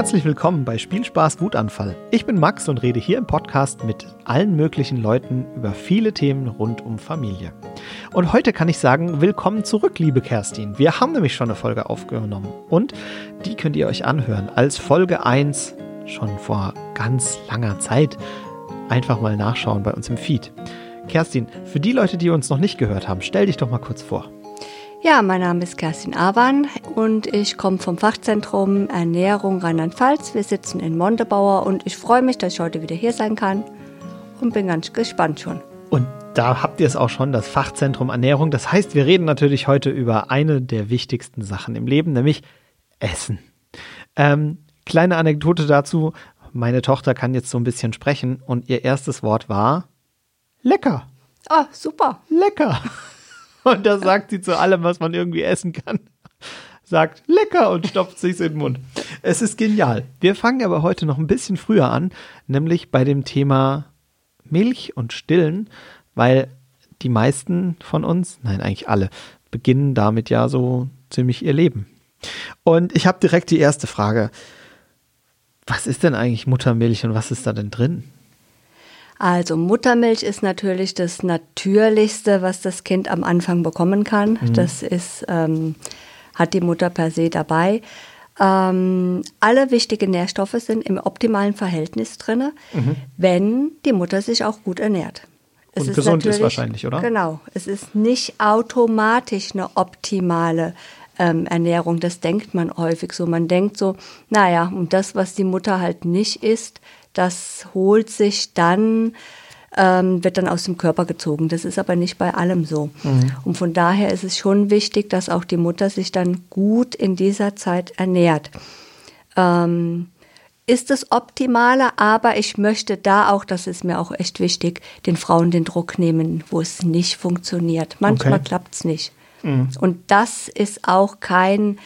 Herzlich willkommen bei Spielspaß Wutanfall. Ich bin Max und rede hier im Podcast mit allen möglichen Leuten über viele Themen rund um Familie. Und heute kann ich sagen, willkommen zurück, liebe Kerstin. Wir haben nämlich schon eine Folge aufgenommen und die könnt ihr euch anhören als Folge 1 schon vor ganz langer Zeit. Einfach mal nachschauen bei uns im Feed. Kerstin, für die Leute, die uns noch nicht gehört haben, stell dich doch mal kurz vor. Ja, mein Name ist Kerstin Awan und ich komme vom Fachzentrum Ernährung Rheinland-Pfalz. Wir sitzen in Montebauer und ich freue mich, dass ich heute wieder hier sein kann und bin ganz gespannt schon. Und da habt ihr es auch schon, das Fachzentrum Ernährung. Das heißt, wir reden natürlich heute über eine der wichtigsten Sachen im Leben, nämlich Essen. Ähm, kleine Anekdote dazu. Meine Tochter kann jetzt so ein bisschen sprechen und ihr erstes Wort war lecker. Ah, super. Lecker. Und da sagt sie zu allem, was man irgendwie essen kann, sagt lecker und stopft sich's in den Mund. Es ist genial. Wir fangen aber heute noch ein bisschen früher an, nämlich bei dem Thema Milch und Stillen, weil die meisten von uns, nein, eigentlich alle, beginnen damit ja so ziemlich ihr Leben. Und ich habe direkt die erste Frage. Was ist denn eigentlich Muttermilch und was ist da denn drin? Also Muttermilch ist natürlich das Natürlichste, was das Kind am Anfang bekommen kann. Mhm. Das ist, ähm, hat die Mutter per se dabei. Ähm, alle wichtigen Nährstoffe sind im optimalen Verhältnis drin, mhm. wenn die Mutter sich auch gut ernährt. Es Und ist gesund ist wahrscheinlich, oder? Genau. Es ist nicht automatisch eine optimale ähm, Ernährung. Das denkt man häufig so. Man denkt so, naja, und das, was die Mutter halt nicht isst, das holt sich dann, ähm, wird dann aus dem Körper gezogen. Das ist aber nicht bei allem so. Mhm. Und von daher ist es schon wichtig, dass auch die Mutter sich dann gut in dieser Zeit ernährt. Ähm, ist das Optimale, aber ich möchte da auch, das ist mir auch echt wichtig, den Frauen den Druck nehmen, wo es nicht funktioniert. Manchmal okay. klappt es nicht. Mhm. Und das ist auch kein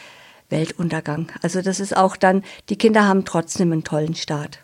Weltuntergang. Also das ist auch dann, die Kinder haben trotzdem einen tollen Start.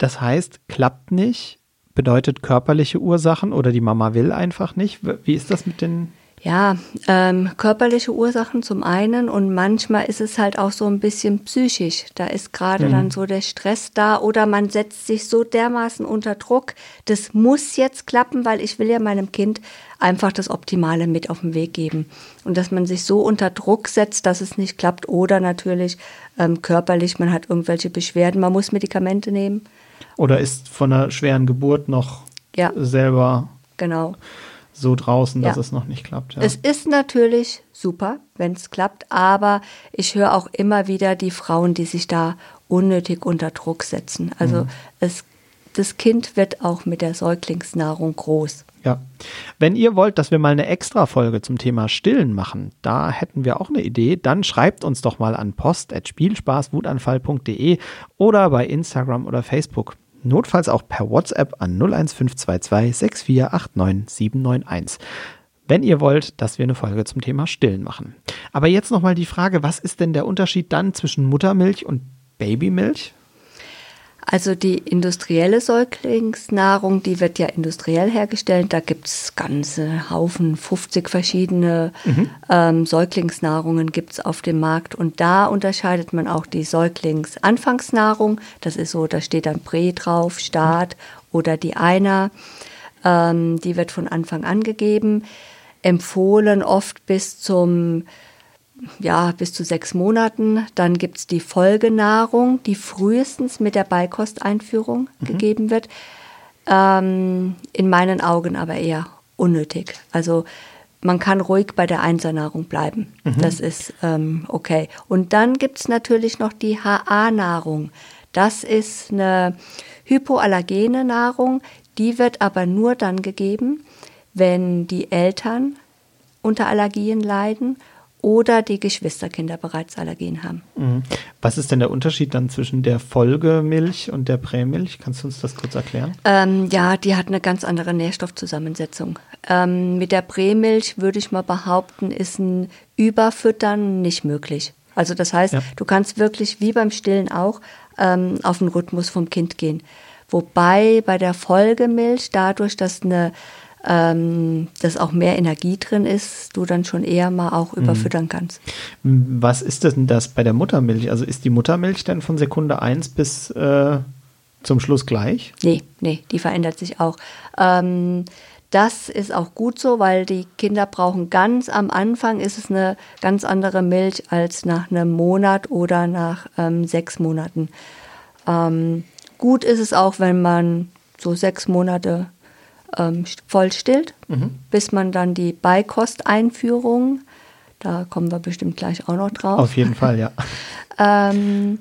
Das heißt, klappt nicht, bedeutet körperliche Ursachen oder die Mama will einfach nicht. Wie ist das mit den ja, ähm, körperliche Ursachen zum einen und manchmal ist es halt auch so ein bisschen psychisch. Da ist gerade mhm. dann so der Stress da oder man setzt sich so dermaßen unter Druck. Das muss jetzt klappen, weil ich will ja meinem Kind einfach das Optimale mit auf den Weg geben. Und dass man sich so unter Druck setzt, dass es nicht klappt oder natürlich ähm, körperlich, man hat irgendwelche Beschwerden, man muss Medikamente nehmen. Oder ist von einer schweren Geburt noch ja. selber genau. so draußen, dass ja. es noch nicht klappt. Ja. Es ist natürlich super, wenn es klappt, aber ich höre auch immer wieder die Frauen, die sich da unnötig unter Druck setzen. Also mhm. es, das Kind wird auch mit der Säuglingsnahrung groß. Ja. Wenn ihr wollt, dass wir mal eine extra Folge zum Thema Stillen machen, da hätten wir auch eine Idee, dann schreibt uns doch mal an post.spielspaßwutanfall.de oder bei Instagram oder Facebook. Notfalls auch per WhatsApp an 01522 6489 791 wenn ihr wollt, dass wir eine Folge zum Thema Stillen machen. Aber jetzt nochmal die Frage, was ist denn der Unterschied dann zwischen Muttermilch und Babymilch? Also die industrielle Säuglingsnahrung, die wird ja industriell hergestellt. Da gibt es ganze Haufen, 50 verschiedene mhm. ähm, Säuglingsnahrungen gibt es auf dem Markt. Und da unterscheidet man auch die Säuglingsanfangsnahrung. Das ist so, da steht dann Prä drauf, Start oder die Einer. Ähm, die wird von Anfang an gegeben. Empfohlen oft bis zum ja, bis zu sechs Monaten. Dann gibt es die Folgenahrung, die frühestens mit der Beikosteinführung mhm. gegeben wird. Ähm, in meinen Augen aber eher unnötig. Also man kann ruhig bei der Einsernahrung bleiben. Mhm. Das ist ähm, okay. Und dann gibt es natürlich noch die HA-Nahrung. Das ist eine hypoallergene Nahrung. Die wird aber nur dann gegeben, wenn die Eltern unter Allergien leiden oder die Geschwisterkinder bereits Allergien haben. Mhm. Was ist denn der Unterschied dann zwischen der Folgemilch und der Prämilch? Kannst du uns das kurz erklären? Ähm, ja, die hat eine ganz andere Nährstoffzusammensetzung. Ähm, mit der Prämilch würde ich mal behaupten, ist ein Überfüttern nicht möglich. Also das heißt, ja. du kannst wirklich wie beim Stillen auch ähm, auf den Rhythmus vom Kind gehen. Wobei bei der Folgemilch dadurch, dass eine ähm, dass auch mehr Energie drin ist, du dann schon eher mal auch überfüttern kannst. Was ist denn das bei der Muttermilch? Also ist die Muttermilch dann von Sekunde 1 bis äh, zum Schluss gleich? Nee, nee, die verändert sich auch. Ähm, das ist auch gut so, weil die Kinder brauchen ganz am Anfang ist es eine ganz andere Milch als nach einem Monat oder nach ähm, sechs Monaten. Ähm, gut ist es auch, wenn man so sechs Monate ähm, voll stillt, Mhm. bis man dann die Beikosteinführung, da kommen wir bestimmt gleich auch noch drauf. Auf jeden Fall, ja. Ähm,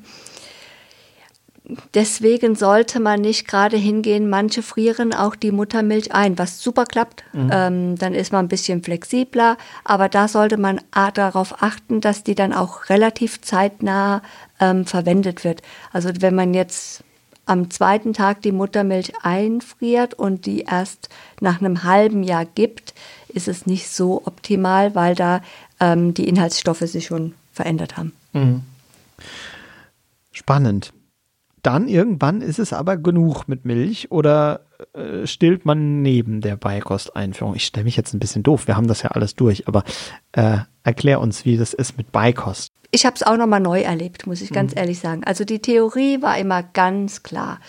deswegen sollte man nicht gerade hingehen. Manche frieren auch die Muttermilch ein, was super klappt. Ähm, dann ist man ein bisschen flexibler. Aber da sollte man a- darauf achten, dass die dann auch relativ zeitnah ähm, verwendet wird. Also wenn man jetzt am zweiten Tag die Muttermilch einfriert und die erst nach einem halben Jahr gibt, ist es nicht so optimal, weil da ähm, die Inhaltsstoffe sich schon verändert haben. Spannend. Dann irgendwann ist es aber genug mit Milch oder äh, stillt man neben der Beikosteinführung? Ich stelle mich jetzt ein bisschen doof, wir haben das ja alles durch, aber äh, erklär uns, wie das ist mit Beikost. Ich habe es auch nochmal neu erlebt, muss ich ganz ehrlich sagen. Also die Theorie war immer ganz klar.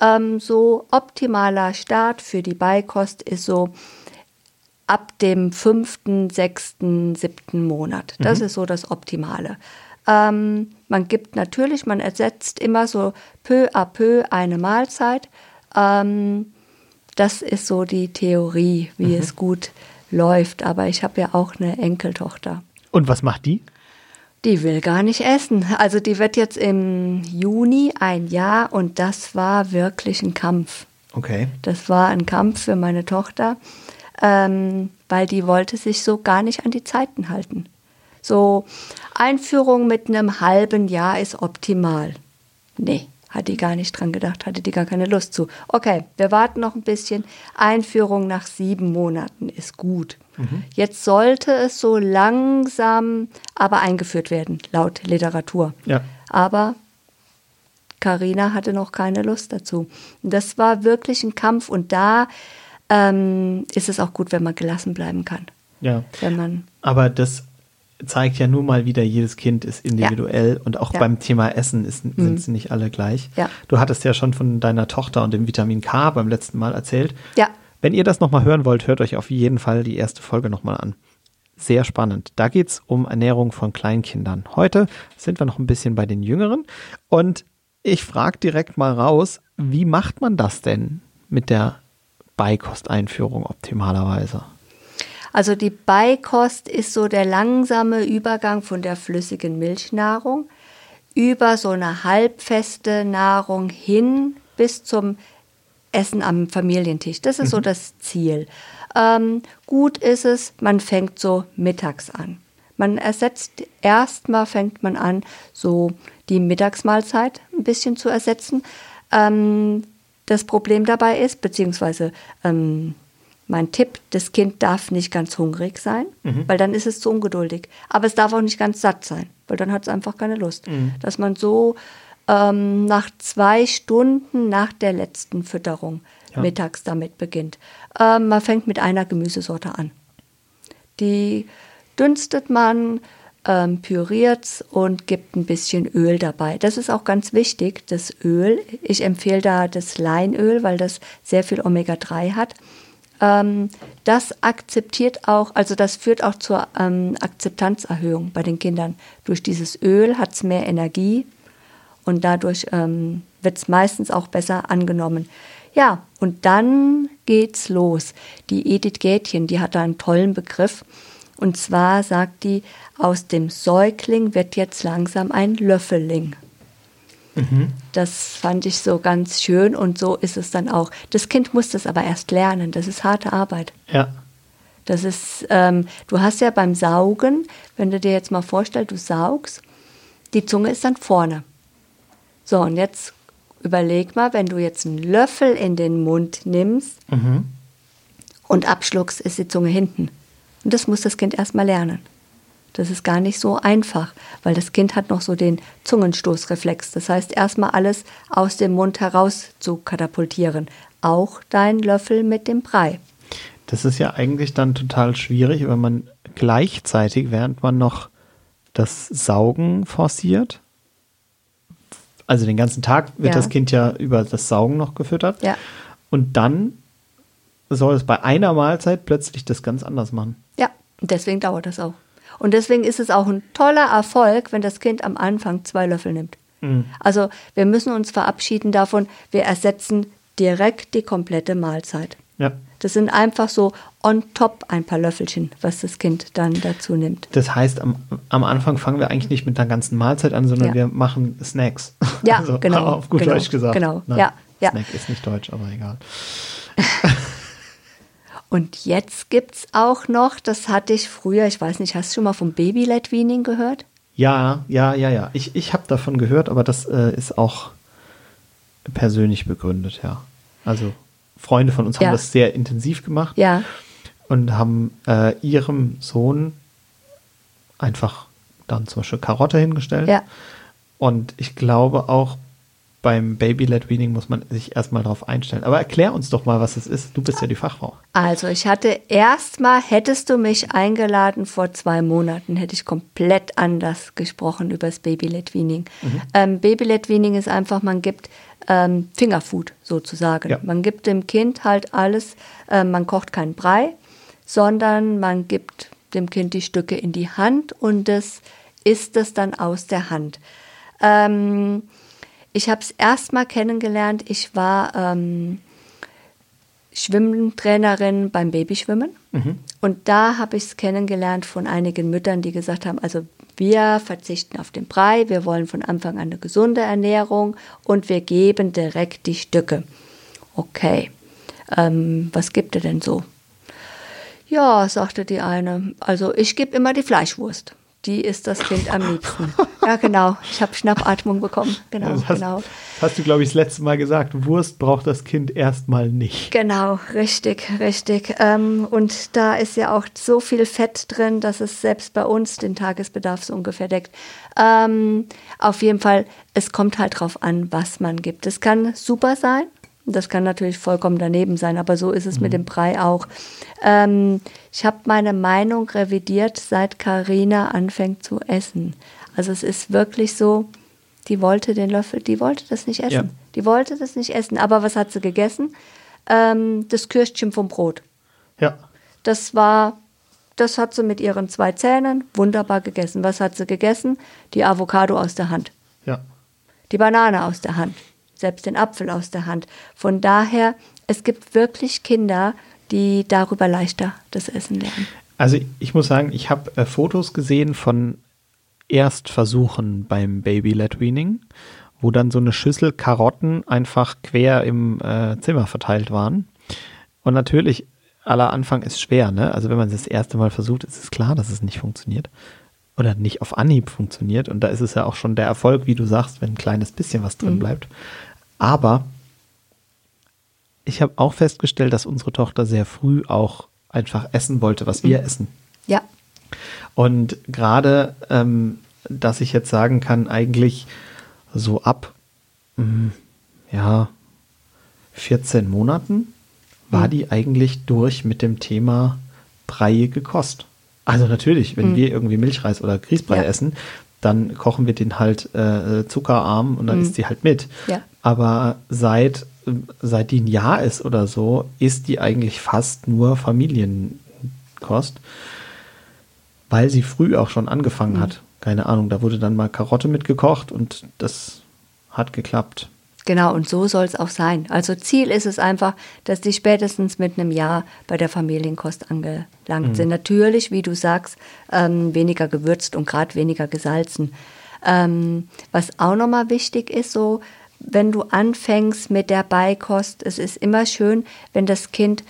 Ähm, so optimaler Start für die Beikost ist so ab dem fünften, sechsten, siebten Monat. Das ist so das Optimale. Ähm, man gibt natürlich, man ersetzt immer so peu à peu eine Mahlzeit. Ähm, das ist so die Theorie, wie es gut läuft. Aber ich habe ja auch eine Enkeltochter. Und was macht die? Die will gar nicht essen. Also die wird jetzt im Juni ein Jahr und das war wirklich ein Kampf. Okay. Das war ein Kampf für meine Tochter, ähm, weil die wollte sich so gar nicht an die Zeiten halten. So Einführung mit einem halben Jahr ist optimal. Nee, hat die gar nicht dran gedacht, hatte die gar keine Lust zu. Okay, wir warten noch ein bisschen. Einführung nach sieben Monaten ist gut. Jetzt sollte es so langsam aber eingeführt werden, laut Literatur. Ja. Aber Karina hatte noch keine Lust dazu. Das war wirklich ein Kampf und da ähm, ist es auch gut, wenn man gelassen bleiben kann. Ja. Wenn man Aber das zeigt ja nur mal wieder, jedes Kind ist individuell und auch Ja. beim Thema Essen ist, sind sie nicht alle gleich. Ja. Du hattest ja schon von deiner Tochter und dem Vitamin K beim letzten Mal erzählt. Ja. Wenn ihr das nochmal hören wollt, hört euch auf jeden Fall die erste Folge nochmal an. Sehr spannend. Da geht es um Ernährung von Kleinkindern. Heute sind wir noch ein bisschen bei den Jüngeren und ich frage direkt mal raus, wie macht man das denn mit der Beikosteinführung optimalerweise? Also die Beikost ist so der langsame Übergang von der flüssigen Milchnahrung über so eine halbfeste Nahrung hin bis zum Essen am Familientisch. Das ist so das Ziel. Ähm, gut ist es, man fängt so mittags an. Man ersetzt, erstmal fängt man an, so die Mittagsmahlzeit ein bisschen zu ersetzen. Ähm, das Problem dabei ist, beziehungsweise ähm, mein Tipp, das Kind darf nicht ganz hungrig sein, weil dann ist es zu ungeduldig. Aber es darf auch nicht ganz satt sein, weil dann hat es einfach keine Lust. Dass man so ähm, nach zwei Stunden nach der letzten Fütterung Ja. mittags damit beginnt. Ähm, man fängt mit einer Gemüsesorte an. Die dünstet man, ähm, püriert und gibt ein bisschen Öl dabei. Das ist auch ganz wichtig, das Öl. Ich empfehle da das Leinöl, weil das sehr viel Omega-3 hat. Ähm, das akzeptiert auch, also das führt auch zur ähm, Akzeptanzerhöhung bei den Kindern. Durch dieses Öl hat es mehr Energie und dadurch ähm, wird es meistens auch besser angenommen. Ja, und dann geht's los. Die Edith Gätchen, die hat da einen tollen Begriff. Und zwar sagt die, aus dem Säugling wird jetzt langsam ein Löffeling. Das fand ich so ganz schön und so ist es dann auch. Das Kind muss das aber erst lernen. Das ist harte Arbeit. Ja. Das ist, ähm, du hast ja beim Saugen, wenn du dir jetzt mal vorstellst, du saugst, die Zunge ist dann vorne. So, und jetzt überleg mal, wenn du jetzt einen Löffel in den Mund nimmst und abschluckst, ist die Zunge hinten. Und das muss das Kind erstmal lernen. Das ist gar nicht so einfach, weil das Kind hat noch so den Zungenstoßreflex. Das heißt, erstmal alles aus dem Mund heraus zu katapultieren. Auch dein Löffel mit dem Brei. Das ist ja eigentlich dann total schwierig, wenn man gleichzeitig, während man noch das Saugen forciert, also den ganzen Tag wird Ja. das Kind ja über das Saugen noch gefüttert. Ja. Und dann soll es bei einer Mahlzeit plötzlich das ganz anders machen. Ja, und deswegen dauert das auch. Und deswegen ist es auch ein toller Erfolg, wenn das Kind am Anfang zwei Löffel nimmt. Also wir müssen uns verabschieden davon, wir ersetzen direkt die komplette Mahlzeit. Ja. Das sind einfach so on top ein paar Löffelchen, was das Kind dann dazu nimmt. Das heißt, am, am Anfang fangen wir eigentlich nicht mit einer ganzen Mahlzeit an, sondern Ja. wir machen Snacks. Ja, genau, Auf gut genau, Deutsch gesagt. genau, Nein, ja, ja. Snack ist nicht deutsch, aber egal. Und jetzt gibt's auch noch, das hatte ich früher, ich weiß nicht, hast du schon mal vom Baby-Led Weaning gehört? Ja, ja, ja, ja. Ich, ich habe davon gehört, aber das äh, ist auch persönlich begründet, ja. Also Freunde von uns haben Ja. das sehr intensiv gemacht Ja, und haben äh, ihrem Sohn einfach dann zum Beispiel Karotte hingestellt. ja. Und ich glaube auch beim Baby-led Weaning muss man sich erstmal darauf einstellen. Aber erklär uns doch mal, was es ist. Du bist ja die Fachfrau. Also ich hatte erstmal, hättest du mich eingeladen vor zwei Monaten, hätte ich komplett anders gesprochen über das Baby-led Weaning. Ähm, Baby-led Weaning ist einfach, man gibt ähm, Fingerfood sozusagen. Ja. Man gibt dem Kind halt alles, ähm, man kocht keinen Brei, sondern man gibt dem Kind die Stücke in die Hand und das isst es dann aus der Hand. Ähm, ich habe es erstmal kennengelernt, ich war... Ähm, Schwimmtrainerin beim Babyschwimmen. Und da habe ich es kennengelernt von einigen Müttern, die gesagt haben, also wir verzichten auf den Brei, wir wollen von Anfang an eine gesunde Ernährung und wir geben direkt die Stücke. Okay, ähm, was gibt ihr denn so? Ja, sagte die eine, also ich gebe immer die Fleischwurst. Die ist das Kind am liebsten. ja, genau. Ich habe Schnappatmung bekommen. Genau, Das hast, genau. hast du, glaube ich, das letzte Mal gesagt. Wurst braucht das Kind erstmal nicht. Genau, richtig, richtig. Ähm, und da ist ja auch so viel Fett drin, dass es selbst bei uns den Tagesbedarf so ungefähr deckt. Ähm, auf jeden Fall, es kommt halt drauf an, was man gibt. Es kann super sein. Das kann natürlich vollkommen daneben sein, aber so ist es mit dem Brei auch. Ähm, ich habe meine Meinung revidiert, seit Karina anfängt zu essen. Also es ist wirklich so, die wollte den Löffel, die wollte das nicht essen. Ja. Die wollte das nicht essen. Aber was hat sie gegessen? Ähm, das Kürstchen vom Brot. Ja. Das war, das hat sie mit ihren zwei Zähnen wunderbar gegessen. Was hat sie gegessen? Die Avocado aus der Hand, Ja. die Banane aus der Hand, selbst den Apfel aus der Hand. Von daher, es gibt wirklich Kinder, die darüber leichter das Essen lernen. Also ich muss sagen, ich habe äh, Fotos gesehen von Erstversuchen beim Baby-led Weaning, wo dann so eine Schüssel Karotten einfach quer im äh, Zimmer verteilt waren. Und natürlich, aller Anfang ist schwer, ne? Also wenn man es das erste Mal versucht, ist es klar, dass es nicht funktioniert. Oder nicht auf Anhieb funktioniert. Und da ist es ja auch schon der Erfolg, wie du sagst, wenn ein kleines bisschen was drin bleibt. Aber ich habe auch festgestellt, dass unsere Tochter sehr früh auch einfach essen wollte, was wir essen. Ja, Und gerade, ähm, dass ich jetzt sagen kann, eigentlich so ab, mm, ja, 14 Monaten war die eigentlich durch mit dem Thema breiige Kost. Also natürlich, wenn wir irgendwie Milchreis oder Grießbrei Ja. essen, dann kochen wir den halt äh, zuckerarm und dann isst die halt mit. Ja. Aber seit, seit die ein Jahr ist oder so, ist die eigentlich fast nur Familienkost weil sie früh auch schon angefangen Mhm. hat. Keine Ahnung, da wurde dann mal Karotte mitgekocht und das hat geklappt. Genau, und so soll es auch sein. Also Ziel ist es einfach, dass die spätestens mit einem Jahr bei der Familienkost angelangt sind. Natürlich, wie du sagst, ähm, weniger gewürzt und gerade weniger gesalzen. Ähm, was auch nochmal wichtig ist, so wenn du anfängst mit der Beikost, es ist immer schön, wenn das Kind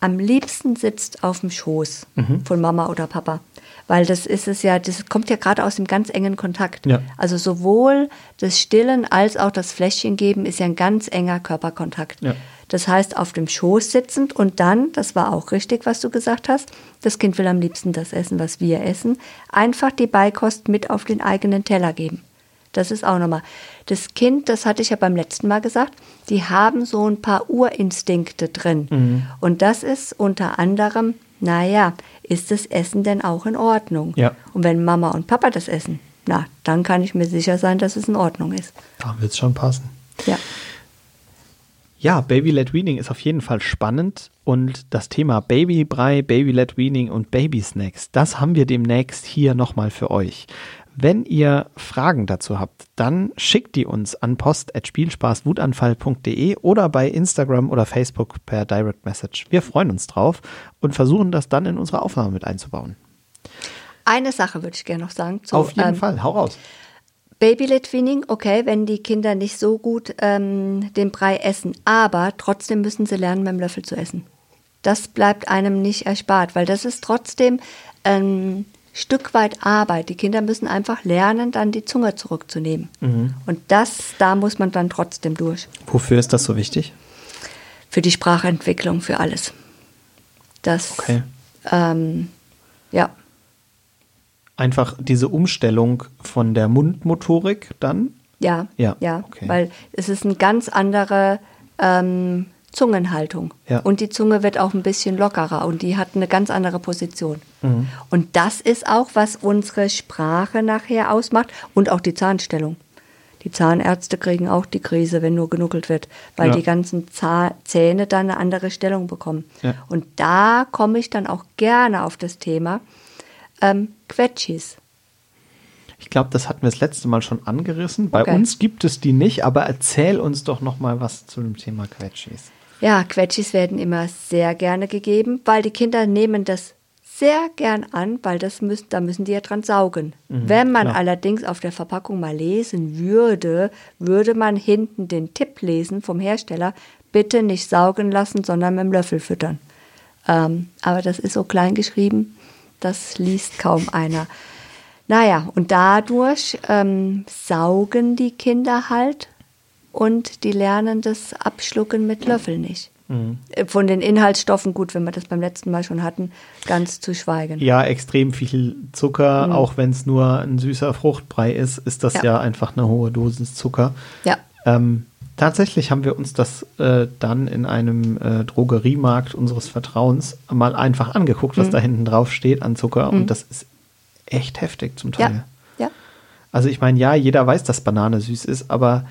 am liebsten sitzt auf dem Schoß von Mama oder Papa. Weil das ist es ja, das kommt ja gerade aus dem ganz engen Kontakt. Ja. Also sowohl das Stillen als auch das Fläschchen geben ist ja ein ganz enger Körperkontakt. Ja. Das heißt, auf dem Schoß sitzend und dann, das war auch richtig, was du gesagt hast, das Kind will am liebsten das essen, was wir essen, einfach die Beikost mit auf den eigenen Teller geben. Das ist auch nochmal. Das Kind, das hatte ich ja beim letzten Mal gesagt, die haben so ein paar Urinstinkte drin. Mhm. Und das ist unter anderem, naja, ist das Essen denn auch in Ordnung? Ja. Und wenn Mama und Papa das essen, na, dann kann ich mir sicher sein, dass es in Ordnung ist. Da wird es schon passen. Ja. Ja, Baby-led Weaning ist auf jeden Fall spannend und das Thema Babybrei, Baby-led Weaning und Babysnacks, das haben wir demnächst hier nochmal für euch. Wenn ihr Fragen dazu habt, dann schickt die uns an post.spielspaßwutanfall.de oder bei Instagram oder Facebook per Direct Message. Wir freuen uns drauf und versuchen das dann in unsere Aufnahme mit einzubauen. Eine Sache würde ich gerne noch sagen. zu, Auf jeden ähm, Fall, hau raus. Baby-led Weaning, okay, wenn die Kinder nicht so gut ähm, den Brei essen, aber trotzdem müssen sie lernen, mit dem Löffel zu essen. Das bleibt einem nicht erspart, weil das ist trotzdem ein Stück weit Arbeit. Die Kinder müssen einfach lernen, dann die Zunge zurückzunehmen. Und das, da muss man dann trotzdem durch. Wofür ist das so wichtig? Für die Sprachentwicklung, für alles. Das, Okay. ähm, ja, Einfach diese Umstellung von der Mundmotorik dann Ja, Ja, ja, okay. weil es ist eine ganz andere ähm, Zungenhaltung. Ja. Und die Zunge wird auch ein bisschen lockerer und die hat eine ganz andere Position. Mhm. Und das ist auch, was unsere Sprache nachher ausmacht und auch die Zahnstellung. Die Zahnärzte kriegen auch die Krise, wenn nur genuckelt wird, weil Ja. die ganzen Zah Zähne dann eine andere Stellung bekommen. Ja. Und da komme ich dann auch gerne auf das Thema ähm, Quetschis. Ich glaube, das hatten wir das letzte Mal schon angerissen. Bei Okay. uns gibt es die nicht, aber erzähl uns doch noch mal was zu dem Thema Quetschis. Ja, Quetschis werden immer sehr gerne gegeben, weil die Kinder nehmen das sehr gern an, weil das müssen, da müssen die ja dran saugen. Wenn man klar. allerdings auf der Verpackung mal lesen würde, würde man hinten den Tipp lesen vom Hersteller, bitte nicht saugen lassen, sondern mit dem Löffel füttern. Ähm, aber das ist so klein geschrieben, das liest kaum einer. Naja, und dadurch ähm, saugen die Kinder halt und die lernen das Abschlucken mit Löffel nicht. Äh, Von den Inhaltsstoffen, gut, wenn wir das beim letzten Mal schon hatten, ganz zu schweigen. Ja, extrem viel Zucker, auch wenn es nur ein süßer Fruchtbrei ist, ist das ja, Mhm. Ja. einfach eine hohe Dosis Zucker. Ja. Ähm, tatsächlich haben wir uns das äh, dann in einem äh, Drogeriemarkt unseres Vertrauens mal einfach angeguckt, Mhm. was da hinten drauf steht an Zucker. Und das ist echt heftig zum Teil. Ja. Ja. Also ich meine, ja, jeder weiß, dass Banane süß ist, aber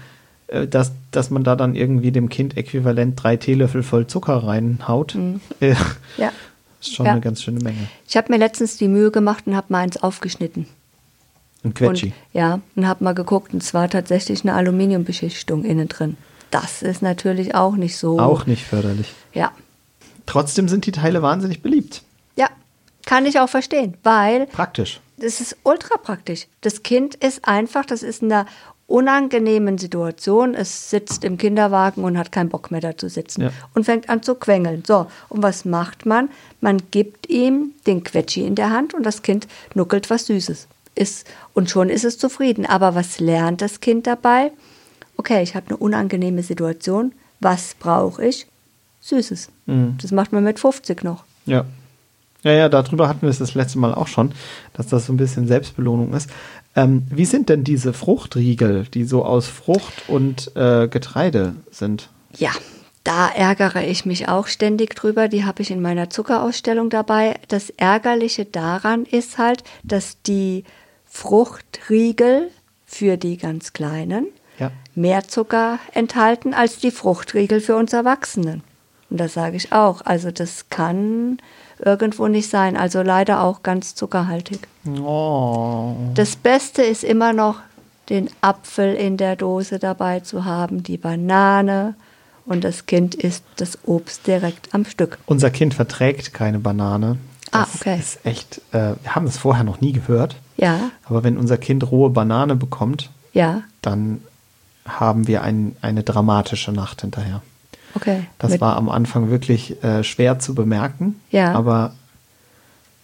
dass, dass man da dann irgendwie dem Kind äquivalent drei Teelöffel voll Zucker reinhaut, äh, ja. ist schon Mhm. Ja. eine ganz schöne Menge. Ich habe mir letztens die Mühe gemacht und habe mal eins aufgeschnitten. Ein Quetschi. Und, ja, und habe mal geguckt, und es war tatsächlich eine Aluminiumbeschichtung innen drin. Das ist natürlich auch nicht so. Auch nicht förderlich. Ja. Trotzdem sind die Teile wahnsinnig beliebt. Ja, kann ich auch verstehen, weil Praktisch. das ist ultra praktisch. Das Kind ist einfach, das ist in einer unangenehmen Situation. Es sitzt im Kinderwagen und hat keinen Bock mehr da zu sitzen Ja. und fängt an zu quengeln. So, und was macht man? Man gibt ihm den Quetschi in der Hand und das Kind nuckelt was Süßes. Ist, und schon ist es zufrieden. Aber was lernt das Kind dabei? Okay, ich habe eine unangenehme Situation. Was brauche ich? Süßes. Das macht man mit 50 noch. Ja. Ja, ja, darüber hatten wir es das letzte Mal auch schon, dass das so ein bisschen Selbstbelohnung ist. Ähm, wie sind denn diese Fruchtriegel, die so aus Frucht und äh, Getreide sind? Ja, da ärgere ich mich auch ständig drüber. Die habe ich in meiner Zuckerausstellung dabei. Das Ärgerliche daran ist halt, dass die Fruchtriegel für die ganz Kleinen Ja. mehr Zucker enthalten als die Fruchtriegel für uns Erwachsenen. Und das sage ich auch. Also das kann irgendwo nicht sein. Also leider auch ganz zuckerhaltig. Oh. Das Beste ist immer noch, den Apfel in der Dose dabei zu haben, die Banane und das Kind isst das Obst direkt am Stück. Unser Kind verträgt keine Banane. Ah, Das okay. ist echt, äh, wir haben es vorher noch nie gehört. Ja, Aber wenn unser Kind rohe Banane bekommt, ja, dann haben wir ein, eine dramatische Nacht hinterher. Okay. Das Mit- war am Anfang wirklich äh, schwer zu bemerken. Ja. Aber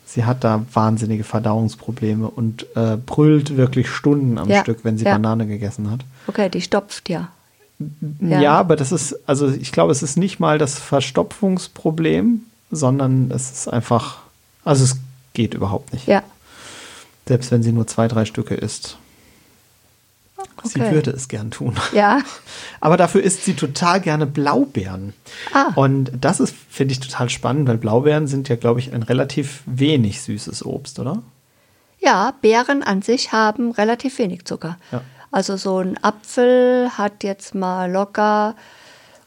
sie hat da wahnsinnige Verdauungsprobleme und äh, brüllt wirklich Stunden am Ja, Stück, wenn sie ja. Banane gegessen hat. Okay, die stopft ja. Ja. Ja. aber das ist, also ich glaube, es ist nicht mal das Verstopfungsproblem, sondern es ist einfach, also es geht überhaupt nicht. Ja, Selbst wenn sie nur zwei, drei Stücke isst. Sie Okay. würde es gern tun. Ja. Aber dafür isst sie total gerne Blaubeeren. Ah. Und das ist, finde ich, total spannend, weil Blaubeeren sind ja, glaube ich, ein relativ wenig süßes Obst, oder? Ja, Beeren an sich haben relativ wenig Zucker. Ja. Also so ein Apfel hat jetzt mal locker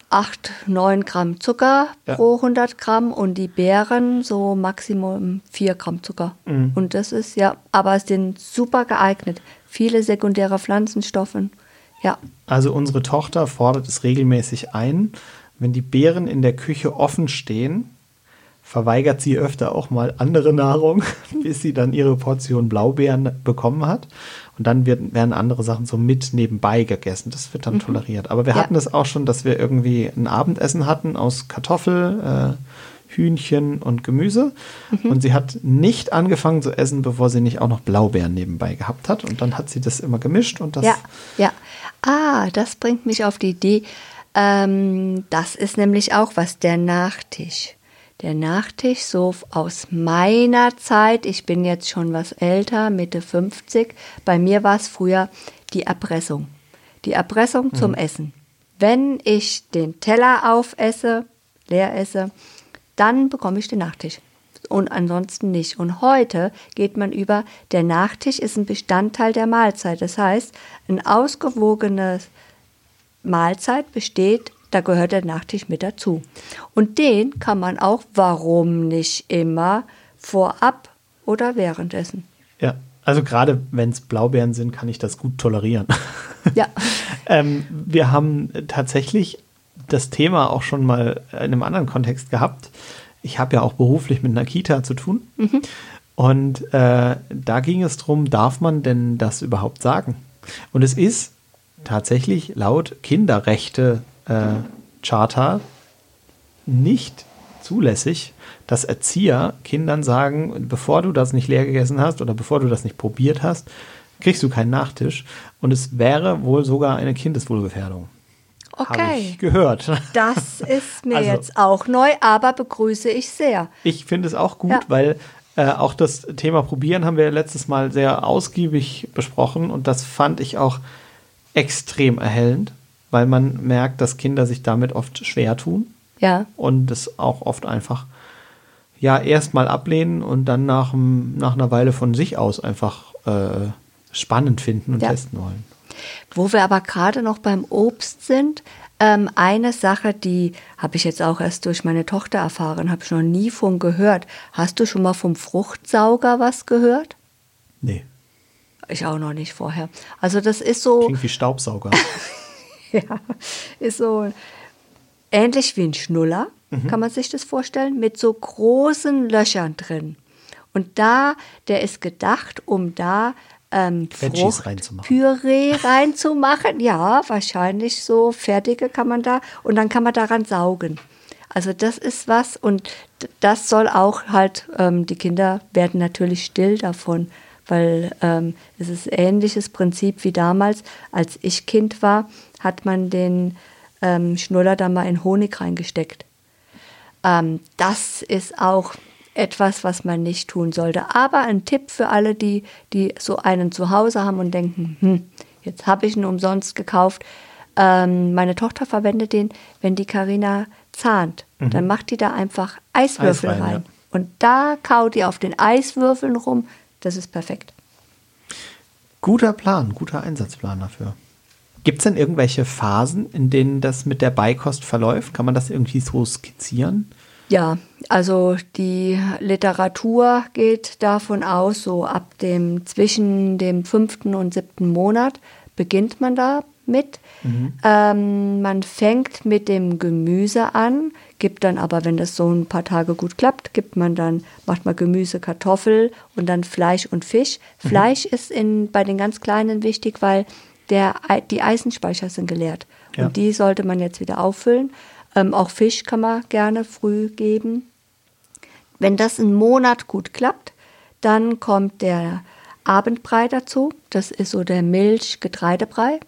8, 9 Gramm Zucker Ja. pro 100 Gramm und die Beeren so Maximum 4 Gramm Zucker. Mhm. Und das ist ja, aber es sind super geeignet. Viele sekundäre Pflanzenstoffe. Ja, Also unsere Tochter fordert es regelmäßig ein, wenn die Beeren in der Küche offen stehen, verweigert sie öfter auch mal andere Nahrung, bis sie dann ihre Portion Blaubeeren bekommen hat. Und dann wird, werden andere Sachen so mit nebenbei gegessen. Das wird dann toleriert. Aber wir Ja. hatten das auch schon, dass wir irgendwie ein Abendessen hatten aus Kartoffel, äh, Hühnchen und Gemüse. Und sie hat nicht angefangen zu essen, bevor sie nicht auch noch Blaubeeren nebenbei gehabt hat. Und dann hat sie das immer gemischt und das Ja, ja. Ah, das bringt mich auf die Idee. Ähm, das ist nämlich auch was, der Nachtisch. Der Nachtisch, so aus meiner Zeit, ich bin jetzt schon was älter, Mitte 50, bei mir war es früher die Erpressung. Die Erpressung zum Essen. Wenn ich den Teller aufesse, leer esse, dann bekomme ich den Nachtisch. Und ansonsten nicht. Und heute geht man über, der Nachtisch ist ein Bestandteil der Mahlzeit. Das heißt, ein ausgewogenes Mahlzeit besteht, da gehört der Nachtisch mit dazu. Und den kann man auch, warum nicht immer, vorab oder währenddessen. Ja, also gerade wenn es Blaubeeren sind, kann ich das gut tolerieren. Ja. ähm, wir haben tatsächlich das Thema auch schon mal in einem anderen Kontext gehabt. Ich habe ja auch beruflich mit einer Kita zu tun. Und äh, da ging es darum, darf man denn das überhaupt sagen? Und es ist tatsächlich laut Kinderrechte äh, Charta nicht zulässig, dass Erzieher Kindern sagen, bevor du das nicht leer gegessen hast oder bevor du das nicht probiert hast, kriegst du keinen Nachtisch. Und es wäre wohl sogar eine Kindeswohlgefährdung. Habe ich Okay. gehört. Das ist mir Also- jetzt auch neu, aber begrüße ich sehr. Ich finde es auch gut, Ja. weil äh, auch das Thema Probieren haben wir letztes Mal sehr ausgiebig besprochen und das fand ich auch extrem erhellend, weil man merkt, dass Kinder sich damit oft schwer tun Ja. und es auch oft einfach ja erstmal ablehnen und dann nach, nach einer Weile von sich aus einfach äh, spannend finden und Ja. testen wollen. Wo wir aber gerade noch beim Obst sind, ähm, eine Sache, die habe ich jetzt auch erst durch meine Tochter erfahren, habe ich noch nie von gehört. Hast du schon mal vom Fruchtsauger was gehört? Nee, Ich auch noch nicht vorher. Also das ist so, klingt wie Staubsauger. ja, ist so ähnlich wie ein Schnuller, kann man sich das vorstellen, mit so großen Löchern drin. Und da, der ist gedacht, um da ähm, reinzumachen. Fruchtpüree reinzumachen. Ja, wahrscheinlich so fertige kann man da und dann kann man daran saugen. Also das ist was und das soll auch halt, ähm, die Kinder werden natürlich still davon, weil ähm, es ist ähnliches Prinzip wie damals, als ich Kind war, hat man den ähm, Schnuller da mal in Honig reingesteckt. Ähm, das ist auch etwas, was man nicht tun sollte. Aber ein Tipp für alle, die, die so einen zu Hause haben und denken, hm, jetzt habe ich ihn umsonst gekauft. Ähm, meine Tochter verwendet den, wenn die Karina zahnt. Dann macht die da einfach Eiswürfel Eis rein, rein. ja. Und da kaut die auf den Eiswürfeln rum. Das ist perfekt. Guter Plan, guter Einsatzplan dafür. Gibt es denn irgendwelche Phasen, in denen das mit der Beikost verläuft? Kann man das irgendwie so skizzieren? Ja, also die Literatur geht davon aus, so ab dem zwischen dem fünften und siebten Monat beginnt man da mit. Ähm, man fängt mit dem Gemüse an, gibt dann aber, wenn das so ein paar Tage gut klappt, gibt man dann, macht man Gemüse, Kartoffel und dann Fleisch und Fisch. Fleisch ist in, bei den ganz Kleinen wichtig, weil der, die Eisenspeicher sind geleert. Ja. Und die sollte man jetzt wieder auffüllen. Ähm, auch Fisch kann man gerne früh geben. Wenn das einen Monat gut klappt, dann kommt der Abendbrei dazu. Das ist so der Milch-Getreidebrei.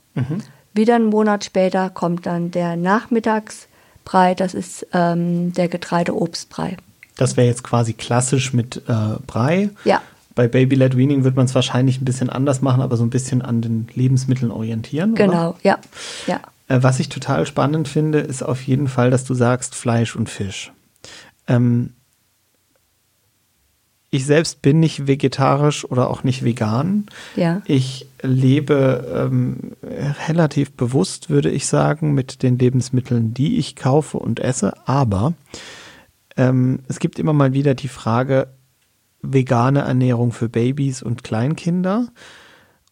Wieder einen Monat später kommt dann der Nachmittagsbrei. Das ist ähm, der Getreideobstbrei. Das wäre jetzt quasi klassisch mit äh, Brei. Ja. bei Baby-led Weaning wird man es wahrscheinlich ein bisschen anders machen, aber so ein bisschen an den Lebensmitteln orientieren. Genau, oder? ja. ja. Äh, was ich total spannend finde, ist auf jeden Fall, dass du sagst Fleisch und Fisch. Ähm, ich selbst bin nicht vegetarisch oder auch nicht vegan. Ja. Ich lebe ähm, relativ bewusst, würde ich sagen, mit den Lebensmitteln, die ich kaufe und esse. Aber ähm, es gibt immer mal wieder die Frage, vegane Ernährung für Babys und Kleinkinder.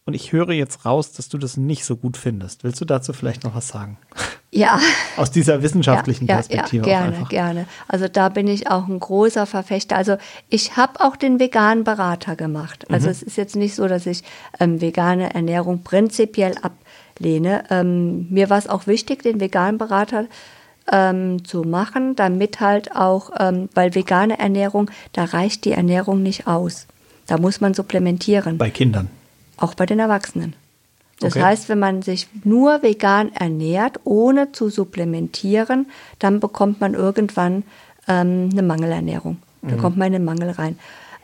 Und ich höre jetzt raus, dass du das nicht so gut findest. Willst du dazu vielleicht noch was sagen? Ja. Aus dieser wissenschaftlichen ja, Perspektive. Ja, gerne, gerne. Also da bin ich auch ein großer Verfechter. Also ich habe auch den veganen Berater gemacht. Also mhm. es ist jetzt nicht so, dass ich ähm, vegane Ernährung prinzipiell ablehne. Ähm, mir war es auch wichtig, den veganen Berater ähm, zu machen, damit halt auch, ähm, weil vegane Ernährung, da reicht die Ernährung nicht aus. Da muss man supplementieren. Bei Kindern. Auch bei den Erwachsenen. Das Okay. heißt, wenn man sich nur vegan ernährt, ohne zu supplementieren, dann bekommt man irgendwann ähm, eine Mangelernährung. Da kommt man in den Mangel rein.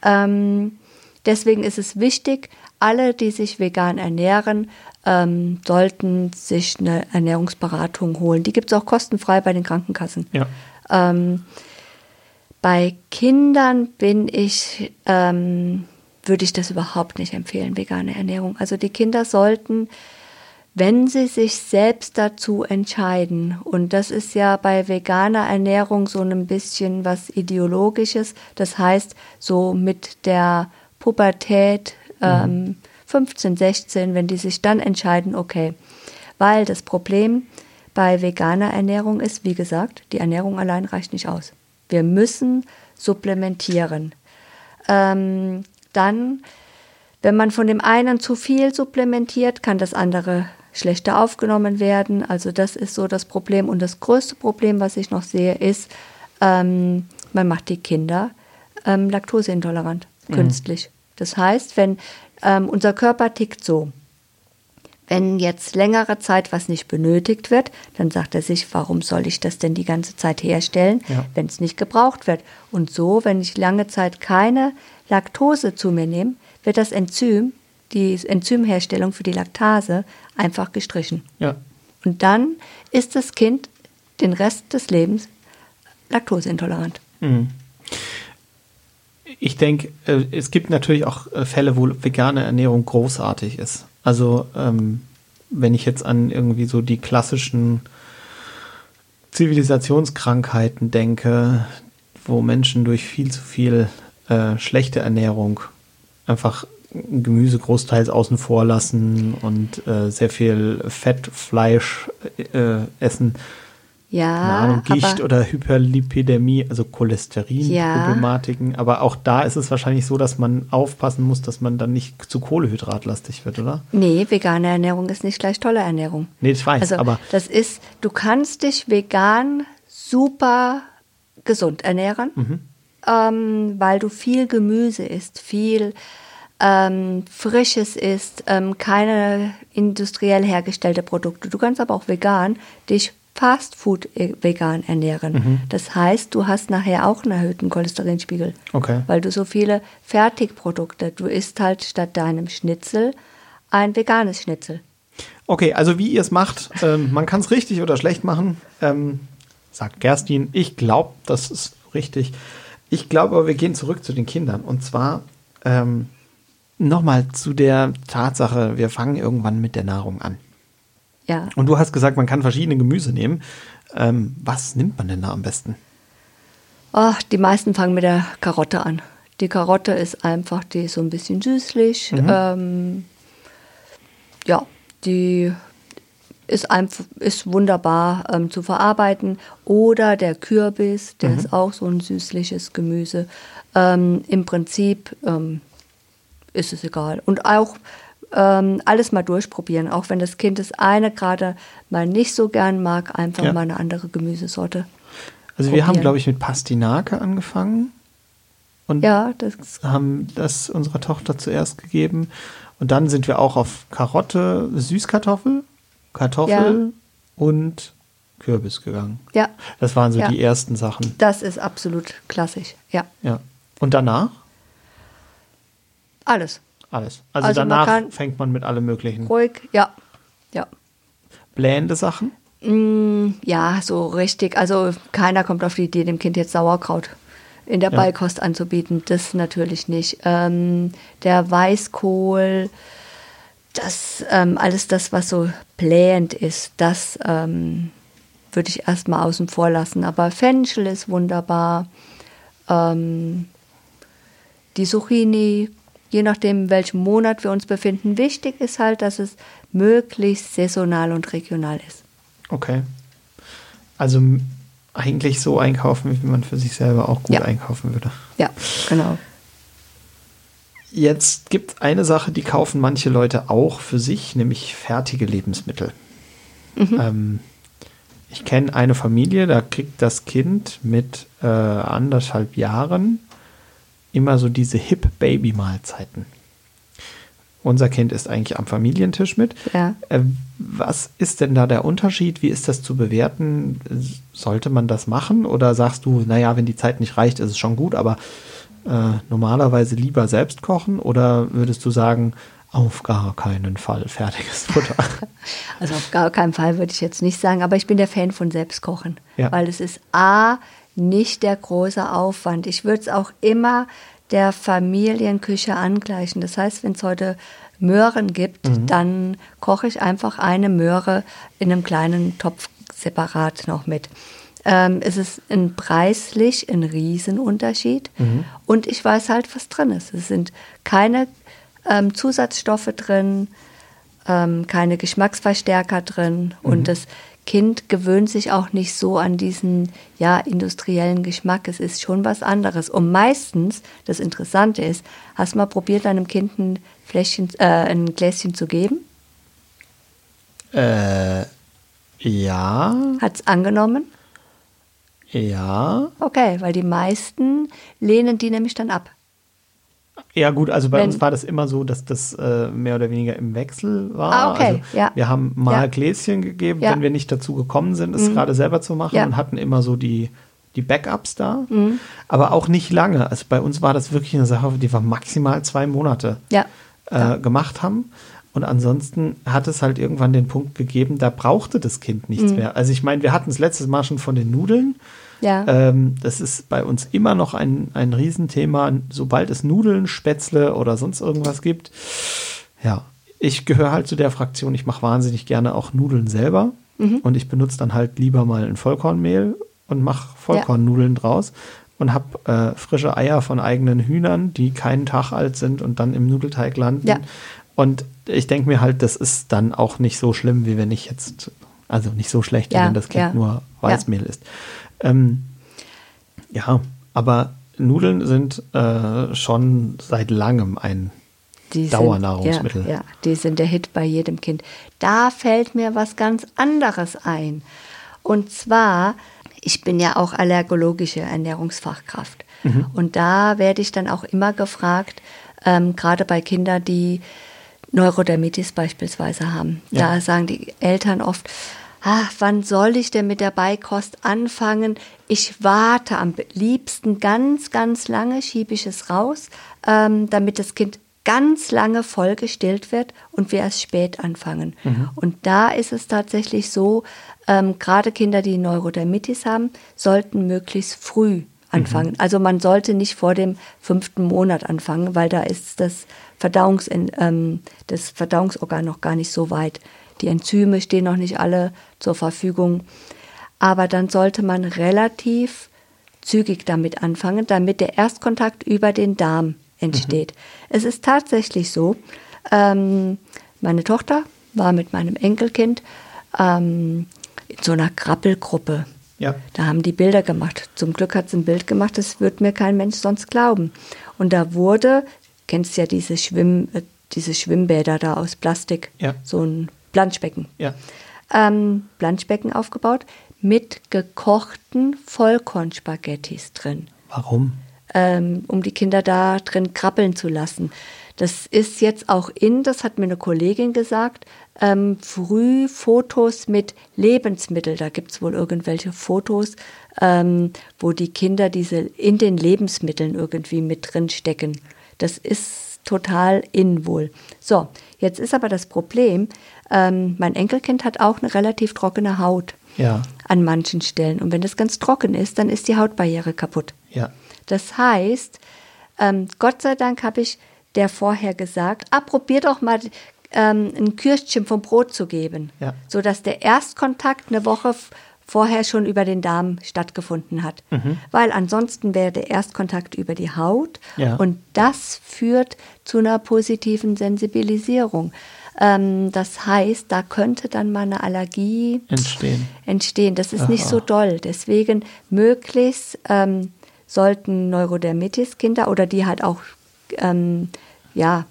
Ähm, deswegen ist es wichtig, alle, die sich vegan ernähren, ähm, sollten sich eine Ernährungsberatung holen. Die gibt es auch kostenfrei bei den Krankenkassen. Ja. Ähm, bei Kindern bin ich, ähm, würde ich das überhaupt nicht empfehlen, vegane Ernährung. Also die Kinder sollten, wenn sie sich selbst dazu entscheiden, und das ist ja bei veganer Ernährung so ein bisschen was Ideologisches, das heißt so mit der Pubertät, ähm, 15, 16, wenn die sich dann entscheiden, okay, weil das Problem bei veganer Ernährung ist, wie gesagt, die Ernährung allein reicht nicht aus. Wir müssen supplementieren. Ähm, dann, wenn man von dem einen zu viel supplementiert, kann das andere schlechter aufgenommen werden. Also das ist so das Problem. Und das größte Problem, was ich noch sehe, ist, ähm, man macht die Kinder ähm, laktoseintolerant, künstlich. Das heißt, wenn ähm, unser Körper tickt so, wenn jetzt längere Zeit was nicht benötigt wird, dann sagt er sich, warum soll ich das denn die ganze Zeit herstellen, Ja. wenn es nicht gebraucht wird. Und so, wenn ich lange Zeit keine Laktose zu mir nehme, wird das Enzym, die Enzymherstellung für die Laktase, einfach gestrichen. Ja. Und dann ist das Kind den Rest des Lebens laktoseintolerant. Ich denke, äh, es gibt natürlich auch äh, Fälle, wo vegane Ernährung großartig ist. Also ähm, wenn ich jetzt an irgendwie so die klassischen Zivilisationskrankheiten denke, wo Menschen durch viel zu viel äh, schlechte Ernährung einfach Gemüse großteils außen vor lassen und äh, sehr viel Fett, Fleisch äh, essen, Ja, Ahnung, Gicht oder Hyperlipidämie, also Ja. Cholesterinproblematiken. Aber auch da ist es wahrscheinlich so, dass man aufpassen muss, dass man dann nicht zu Kohlehydratlastig wird, oder? nee, vegane Ernährung ist nicht gleich tolle Ernährung. Nee, ich weiß, Also aber das ist, du kannst dich vegan super gesund ernähren, Mhm. Ähm, weil du viel Gemüse isst, viel ähm, Frisches isst, ähm, keine industriell hergestellte Produkte. Du kannst aber auch vegan dich Fast Food äh, vegan ernähren. Mhm. Das heißt, du hast nachher auch einen erhöhten Cholesterinspiegel, okay. weil du so viele Fertigprodukte, du isst halt statt deinem Schnitzel ein veganes Schnitzel. Okay, also wie ihr es macht, ähm, man kann es richtig oder schlecht machen, ähm, sagt Gerstin. Ich glaube, das ist richtig. Ich glaube aber, wir gehen zurück zu den Kindern. Und zwar ähm, nochmal zu der Tatsache, wir fangen irgendwann mit der Nahrung an. Ja. Und du hast gesagt, man kann verschiedene Gemüse nehmen. Ähm, was nimmt man denn da am besten? Oh, die meisten fangen mit der Karotte an. Die Karotte ist einfach, die ist so ein bisschen süßlich. Mhm. Ähm, ja, die ist einfach ist wunderbar ähm, zu verarbeiten. Oder der Kürbis, der ist auch so ein süßliches Gemüse. Ähm, Im Prinzip ähm, ist es egal. Und auch ähm, alles mal durchprobieren. Auch wenn das Kind das eine gerade mal nicht so gern mag, einfach Ja. mal eine andere Gemüsesorte. Also wir haben, glaube ich, mit Pastinake angefangen und Ja, das haben das unserer Tochter zuerst gegeben. Und dann sind wir auch auf Karotte, Süßkartoffel, Kartoffel und Kürbis gegangen. Ja, Das waren so Ja. die ersten Sachen. das ist absolut klassisch. Ja. Ja. Und danach? Alles. Alles. Also, Also man danach kann- fängt man mit allem möglichen. Ruhig, ja. Ja. Blähende Sachen? Ja, so richtig. Also keiner kommt auf die Idee, dem Kind jetzt Sauerkraut in der Ja. Beikost anzubieten. Das natürlich nicht. Ähm, der Weißkohl, das ähm, alles das, was so blähend ist, das ähm, würde ich erstmal außen vor lassen. Aber Fenchel ist wunderbar. Ähm, die Zucchini, je nachdem, in welchem Monat wir uns befinden. Wichtig ist halt, dass es möglichst saisonal und regional ist. Okay. Also eigentlich so einkaufen, wie man für sich selber auch gut Ja. einkaufen würde. Ja, genau. Jetzt gibt es eine Sache, die kaufen manche Leute auch für sich, nämlich fertige Lebensmittel. Ähm, ich kenne eine Familie, da kriegt das Kind mit äh, anderthalb Jahren immer so diese Hip-Baby-Mahlzeiten. Unser Kind ist eigentlich am Familientisch mit. Ja. Äh, was ist denn da der Unterschied? Wie ist das zu bewerten? Sollte man das machen? Oder sagst du, naja, wenn die Zeit nicht reicht, ist es schon gut, aber äh, normalerweise lieber selbst kochen? Oder würdest du sagen, auf gar keinen Fall fertiges Futter? Also auf gar keinen Fall würde ich jetzt nicht sagen, aber ich bin der Fan von Selbstkochen, Ja. weil es ist A, nicht der große Aufwand. Ich würde es auch immer der Familienküche angleichen. Das heißt, wenn es heute Möhren gibt, dann koche ich einfach eine Möhre in einem kleinen Topf separat noch mit. Ähm, es ist ein preislich ein Riesenunterschied und ich weiß halt, was drin ist. Es sind keine ähm, Zusatzstoffe drin, ähm, keine Geschmacksverstärker drin und das Kind gewöhnt sich auch nicht so an diesen ja industriellen Geschmack. Es ist schon was anderes. Und meistens, das Interessante ist, hast du mal probiert, deinem Kind ein Fläschchen, äh, ein Gläschen zu geben? äh, ja, Hat es angenommen? Ja. Okay, weil die meisten lehnen die nämlich dann ab. Ja, gut, also bei Wenn- uns war das immer so, dass das äh, mehr oder weniger im Wechsel war. Ah, okay, also ja. Wir haben mal Ja. Gläschen gegeben, Ja. Mhm. wenn wir nicht dazu gekommen sind, es gerade selber zu machen Ja. und hatten immer so die, die Backups da. Mhm. Aber auch nicht lange. Also bei uns war das wirklich eine Sache, die wir maximal zwei Monate äh, gemacht haben. Und ansonsten hat es halt irgendwann den Punkt gegeben, da brauchte das Kind nichts Mhm. mehr. Also ich meine, wir hatten es letztes Mal schon von den Nudeln. Ja. Ähm, das ist bei uns immer noch ein, ein Riesenthema. Sobald es Nudeln, Spätzle oder sonst irgendwas gibt, ja, ich gehöre halt zu der Fraktion, ich mache wahnsinnig gerne auch Nudeln selber. Mhm. Und ich benutze dann halt lieber mal ein Vollkornmehl und mache Vollkornnudeln draus und habe äh, frische Eier von eigenen Hühnern, die keinen Tag alt sind und dann im Nudelteig landen. Ja. Und ich denke mir halt, das ist dann auch nicht so schlimm, wie wenn ich jetzt, also nicht so schlecht, Ja, wenn das Kind ja. nur Weißmehl isst. Ähm, ja, aber Nudeln sind äh, schon seit langem ein Die Dauernahrungsmittel. Sind, ja, ja, die sind der Hit bei jedem Kind. Da fällt mir was ganz anderes ein. Und zwar, ich bin ja auch allergologische Ernährungsfachkraft. Mhm. Und da werde ich dann auch immer gefragt, ähm, gerade bei Kindern, die Neurodermitis beispielsweise haben. Ja. Da sagen die Eltern oft, ah, wann soll ich denn mit der Beikost anfangen? Ich warte am liebsten ganz, ganz lange, schiebe ich es raus, ähm, damit das Kind ganz lange vollgestillt wird und wir erst spät anfangen. Und da ist es tatsächlich so, ähm, gerade Kinder, die Neurodermitis haben, sollten möglichst früh anfangen. Also man sollte nicht vor dem fünften Monat anfangen, weil da ist das, Verdauungs ähm, das Verdauungsorgan noch gar nicht so weit. Die Enzyme stehen noch nicht alle zur Verfügung. Aber dann sollte man relativ zügig damit anfangen, damit der Erstkontakt über den Darm entsteht. Es ist tatsächlich so, ähm, meine Tochter war mit meinem Enkelkind ähm, in so einer Krabbelgruppe. Ja. Da haben die Bilder gemacht. Zum Glück hat sie ein Bild gemacht, das wird mir kein Mensch sonst glauben. Und da wurde, kennst ja diese, Schwimm, äh, diese Schwimmbäder da aus Plastik, Ja. so ein Planschbecken. Ja. Ähm, Planschbecken aufgebaut mit gekochten Vollkornspaghettis drin Warum? ähm, um die Kinder da drin krabbeln zu lassen. Das ist jetzt auch in, das hat mir eine Kollegin gesagt, ähm, früh Fotos mit Lebensmitteln. Da gibt es wohl irgendwelche Fotos, ähm, wo die Kinder diese in den Lebensmitteln irgendwie mit drin stecken. Das ist total in wohl. So, jetzt ist aber das Problem, ähm, mein Enkelkind hat auch eine relativ trockene Haut Ja. an manchen Stellen. Und wenn das ganz trocken ist, dann ist die Hautbarriere kaputt. Ja. Das heißt, ähm, Gott sei Dank habe ich der vorher gesagt, ah, probier doch mal ähm, ein Kürstchen vom Brot zu geben, Ja. sodass der Erstkontakt eine Woche vorher schon über den Darm stattgefunden hat. Mhm. Weil ansonsten wäre der Erstkontakt über die Haut Ja. und das führt zu einer positiven Sensibilisierung. Ähm, das heißt, da könnte dann mal eine Allergie Entstehen. entstehen. Das ist nicht so doll. Deswegen möglichst ähm, sollten Neurodermitis-Kinder oder die halt auch ähm, ja,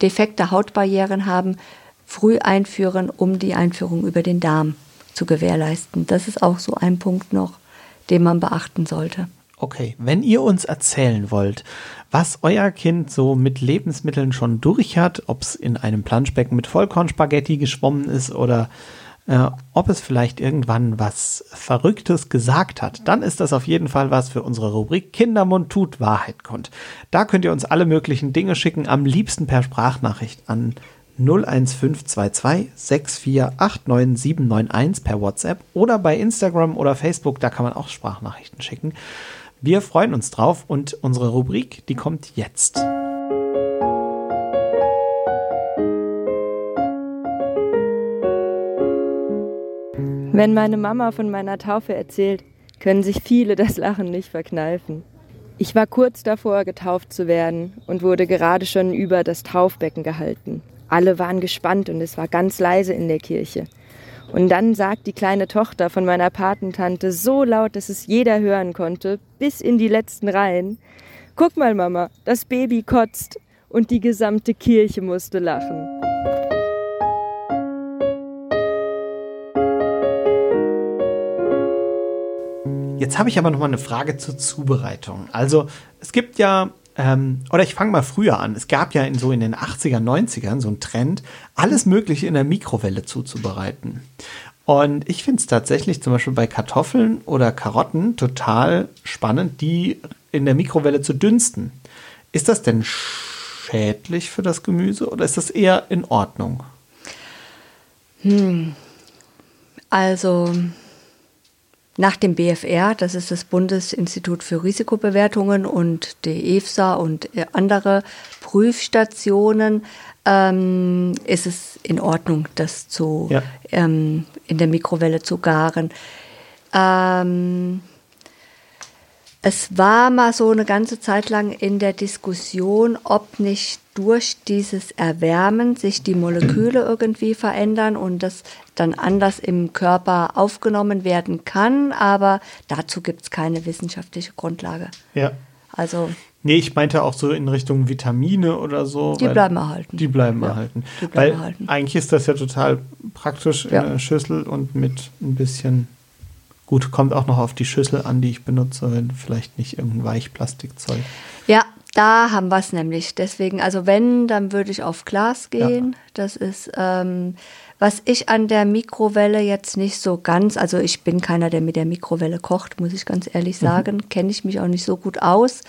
defekte Hautbarrieren haben, früh einführen, um die Einführung über den Darm zu gewährleisten. Das ist auch so ein Punkt noch, den man beachten sollte. Okay, wenn ihr uns erzählen wollt, was euer Kind so mit Lebensmitteln schon durch hat, ob es in einem Planschbecken mit Vollkornspaghetti geschwommen ist oder äh, ob es vielleicht irgendwann was Verrücktes gesagt hat, dann ist das auf jeden Fall was für unsere Rubrik Kindermund tut Wahrheit kund. Da könnt ihr uns alle möglichen Dinge schicken, am liebsten per Sprachnachricht an 01522 6489791 per WhatsApp oder bei Instagram oder Facebook, da kann man auch Sprachnachrichten schicken. Wir freuen uns drauf und unsere Rubrik, die kommt jetzt. Wenn meine Mama von meiner Taufe erzählt, können sich viele das Lachen nicht verkneifen. Ich war kurz davor, getauft zu werden und wurde gerade schon über das Taufbecken gehalten. Alle waren gespannt und es war ganz leise in der Kirche. Und dann sagt die kleine Tochter von meiner Patentante so laut, dass es jeder hören konnte, bis in die letzten Reihen. Guck mal, Mama, das Baby kotzt. Und die gesamte Kirche musste lachen. Jetzt habe ich aber noch mal eine Frage zur Zubereitung. Also es gibt ja, ähm, oder ich fange mal früher an. Es gab ja in so in den 80er, 90ern so einen Trend, alles Mögliche in der Mikrowelle zuzubereiten. Und ich finde es tatsächlich zum Beispiel bei Kartoffeln oder Karotten total spannend, die in der Mikrowelle zu dünsten. Ist das denn schädlich für das Gemüse oder ist das eher in Ordnung? Also nach dem BFR, das ist das Bundesinstitut für Risikobewertungen und die EFSA und äh, andere Prüfstationen, ähm, ist es in Ordnung, das zu, Ja. ähm, in der Mikrowelle zu garen. Ähm, es war mal so eine ganze Zeit lang in der Diskussion, ob nicht durch dieses Erwärmen sich die Moleküle irgendwie verändern und das dann anders im Körper aufgenommen werden kann. Aber dazu gibt es keine wissenschaftliche Grundlage. Ja. Also Nee, ich meinte auch so in Richtung Vitamine oder so. Die bleiben erhalten. Die bleiben Ja, erhalten. die bleiben weil erhalten. eigentlich ist das ja total praktisch Ja. in der Schüssel und mit ein bisschen, gut, kommt auch noch auf die Schüssel an, die ich benutze, wenn vielleicht nicht irgendein Weichplastikzeug. ja, da haben wir es nämlich. Deswegen, also wenn, dann würde ich auf Glas gehen. Das ist, ähm, was ich an der Mikrowelle jetzt nicht so ganz, also ich bin keiner, der mit der Mikrowelle kocht, muss ich ganz ehrlich Mhm. sagen. Kenne ich mich auch nicht so gut aus.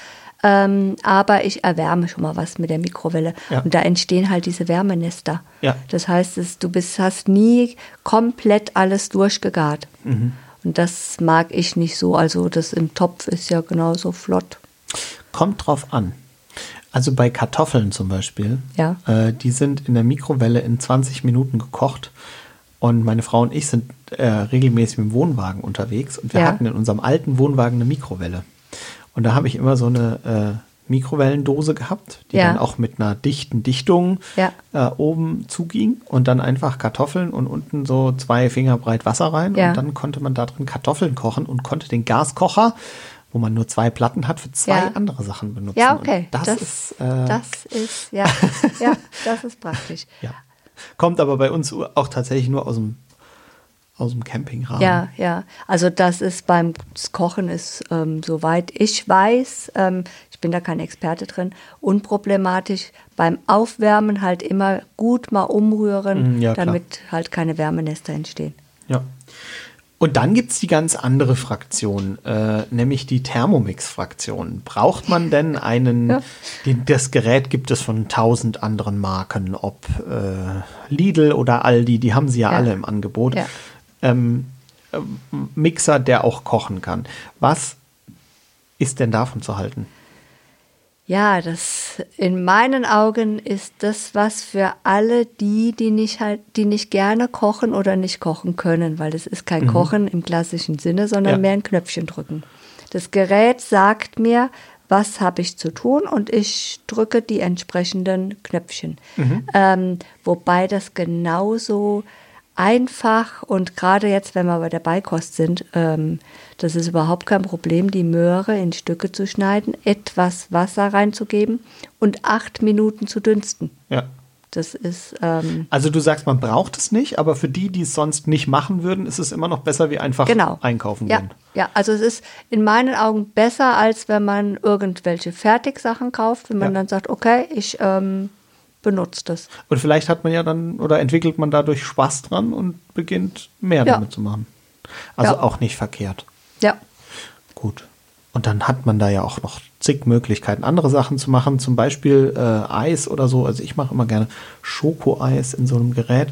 Ähm, aber ich erwärme schon mal was mit der Mikrowelle. Ja. Und da entstehen halt diese Wärmenester. Ja. Das heißt, es, du bist, hast nie komplett alles durchgegart. Mhm. Und das mag ich nicht so. Also das im Topf ist ja genauso flott. Kommt drauf an. Also bei Kartoffeln zum Beispiel, Ja. äh, die sind in der Mikrowelle in 20 Minuten gekocht. Und meine Frau und ich sind äh, regelmäßig mit dem Wohnwagen unterwegs und wir Ja. hatten in unserem alten Wohnwagen eine Mikrowelle. Und da habe ich immer so eine äh, Mikrowellendose gehabt, die Ja. dann auch mit einer dichten Dichtung Ja. äh, oben zuging und dann einfach Kartoffeln und unten so zwei Finger breit Wasser rein Ja. und dann konnte man da drin Kartoffeln kochen und konnte den Gaskocher, wo man nur zwei Platten hat, für zwei andere Sachen benutzen. Ja, okay. Das, ist, äh, das ist, ja, ja, das ist praktisch. kommt aber bei uns auch tatsächlich nur aus dem, aus dem Campingrahmen. Ja, ja. Also das ist beim das Kochen ist, ähm, soweit ich weiß, ähm, bin da kein Experte drin, unproblematisch. Beim Aufwärmen halt immer gut mal umrühren, Mhm, ja, damit halt keine Wärmenester entstehen. Ja. Und dann gibt es die ganz andere Fraktion, äh, nämlich die Thermomix-Fraktion. Braucht man denn einen, ja. den, das Gerät gibt es von tausend anderen Marken, ob äh, Lidl oder Aldi, die haben sie ja, ja. alle im Angebot. Ja. Ähm, äh, Mixer, der auch kochen kann. Was ist denn davon zu halten? Ja, das in meinen Augen ist das was für alle die, die nicht halt, die nicht gerne kochen oder nicht kochen können, weil es ist kein mhm. Kochen im klassischen Sinne, sondern ja. mehr ein Knöpfchen drücken. Das Gerät sagt mir, was habe ich zu tun und ich drücke die entsprechenden Knöpfchen. Mhm. Ähm, wobei das genauso einfach und gerade jetzt, wenn wir bei der Beikost sind, ähm, das ist überhaupt kein Problem, die Möhre in Stücke zu schneiden, etwas Wasser reinzugeben und acht Minuten zu dünsten. Ja. Das ist. Ähm, also du sagst, man braucht es nicht, aber für die, die es sonst nicht machen würden, ist es immer noch besser, wie einfach genau. einkaufen ja, gehen. Ja, also es ist in meinen Augen besser, als wenn man irgendwelche Fertigsachen kauft, wenn man ja. dann sagt, okay, ich ähm, benutze das. Und vielleicht hat man ja dann oder entwickelt man dadurch Spaß dran und beginnt mehr ja. damit zu machen. Also ja. auch nicht verkehrt. Ja. Gut. Und dann hat man da ja auch noch zig Möglichkeiten, andere Sachen zu machen, zum Beispiel äh, Eis oder so. Also ich mache immer gerne Schokoeis in so einem Gerät.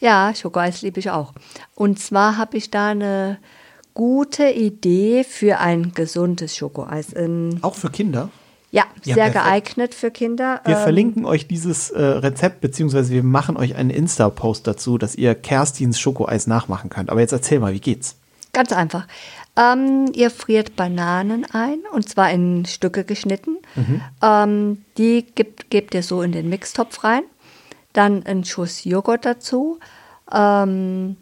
Ja, Schokoeis liebe ich auch. Und zwar habe ich da eine gute Idee für ein gesundes Schokoeis. Ähm, auch für Kinder? Ja, ja sehr perfekt. geeignet für Kinder. Wir ähm, verlinken euch dieses äh, Rezept, beziehungsweise wir machen euch einen Insta-Post dazu, dass ihr Kerstins Schokoeis nachmachen könnt. Aber jetzt erzähl mal, wie geht's? Ganz einfach. Ähm, ihr friert Bananen ein und zwar in Stücke geschnitten. Mhm. Ähm, die gebt, gebt ihr so in den Mixtopf rein. Dann einen Schuss Joghurt dazu. Ähm,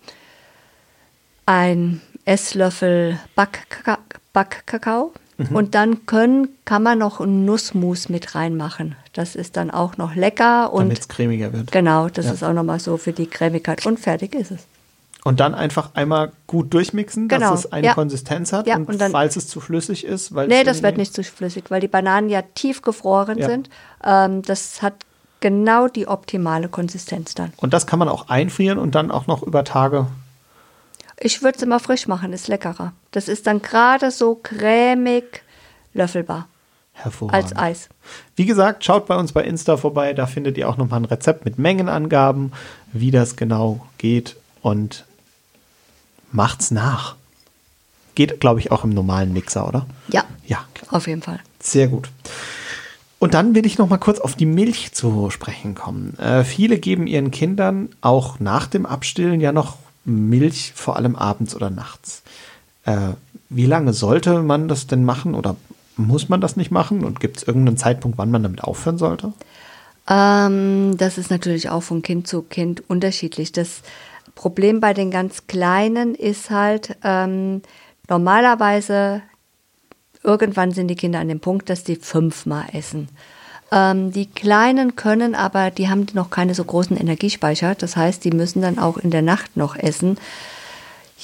ein Esslöffel Backkakao. Backkakao Mhm. Und dann können, kann man noch einen Nussmus mit reinmachen. Das ist dann auch noch lecker. Damit es cremiger wird. Genau, das ja. ist auch nochmal so für die Cremigkeit. Und fertig ist es. Und dann einfach einmal gut durchmixen, genau. dass es eine ja. Konsistenz hat. Ja, und, und dann, falls es zu flüssig ist, weil. Nee, das wird nicht zu flüssig, weil die Bananen ja tief gefroren ja. sind. Ähm, das hat genau die optimale Konsistenz dann. Und das kann man auch einfrieren und dann auch noch über Tage ich würde es immer frisch machen, ist leckerer. Das ist dann gerade so cremig löffelbar. Hervorragend. Als Eis. Wie gesagt, schaut bei uns bei Insta vorbei, da findet ihr auch nochmal ein Rezept mit Mengenangaben, wie das genau geht und macht's nach. Geht, glaube ich, auch im normalen Mixer, oder? Ja. Ja. Auf jeden Fall. Sehr gut. Und dann will ich noch mal kurz auf die Milch zu sprechen kommen. Äh, viele geben ihren Kindern auch nach dem Abstillen ja noch Milch, vor allem abends oder nachts. Äh, wie lange sollte man das denn machen oder muss man das nicht machen? Und gibt es irgendeinen Zeitpunkt, wann man damit aufhören sollte? Ähm, das ist natürlich auch von Kind zu Kind unterschiedlich. Das Problem bei den ganz Kleinen ist halt, ähm, normalerweise, irgendwann sind die Kinder an dem Punkt, dass die fünfmal essen. Ähm, die Kleinen können aber, die haben noch keine so großen Energiespeicher. Das heißt, die müssen dann auch in der Nacht noch essen.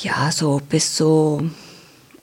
Ja, so bis so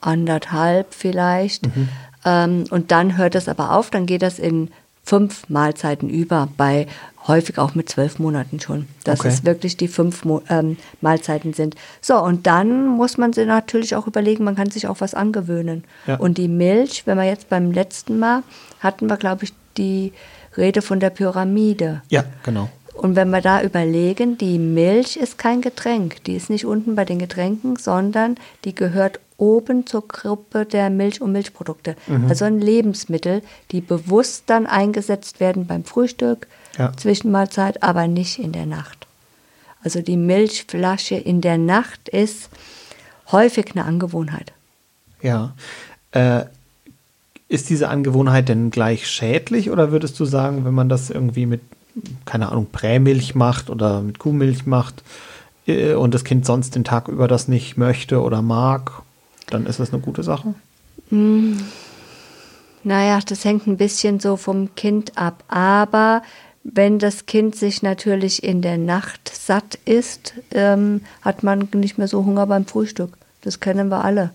anderthalb vielleicht. Mhm. Ähm, und dann hört es aber auf, dann geht das in fünf Mahlzeiten über, bei häufig auch mit zwölf Monaten schon, dass okay. es wirklich die fünf Mo ähm, Mahlzeiten sind. So, und dann muss man sich natürlich auch überlegen, man kann sich auch was angewöhnen. Ja. Und die Milch, wenn wir jetzt beim letzten Mal hatten wir, glaube ich, die Rede von der Pyramide. Ja, genau. Und wenn wir da überlegen, die Milch ist kein Getränk, die ist nicht unten bei den Getränken, sondern die gehört oben zur Gruppe der Milch- und Milchprodukte. Mhm. Also ein Lebensmittel, die bewusst dann eingesetzt werden beim Frühstück, ja. Zwischenmahlzeit, aber nicht in der Nacht. Also die Milchflasche in der Nacht ist häufig eine Angewohnheit. Ja. Äh, ist diese Angewohnheit denn gleich schädlich oder würdest du sagen, wenn man das irgendwie mit, keine Ahnung, Prämilch macht oder mit Kuhmilch macht äh, und das Kind sonst den Tag über das nicht möchte oder mag, dann ist das eine gute Sache? Mm. Naja, das hängt ein bisschen so vom Kind ab. Aber wenn das Kind sich natürlich in der Nacht satt isst, ähm, hat man nicht mehr so Hunger beim Frühstück. Das kennen wir alle.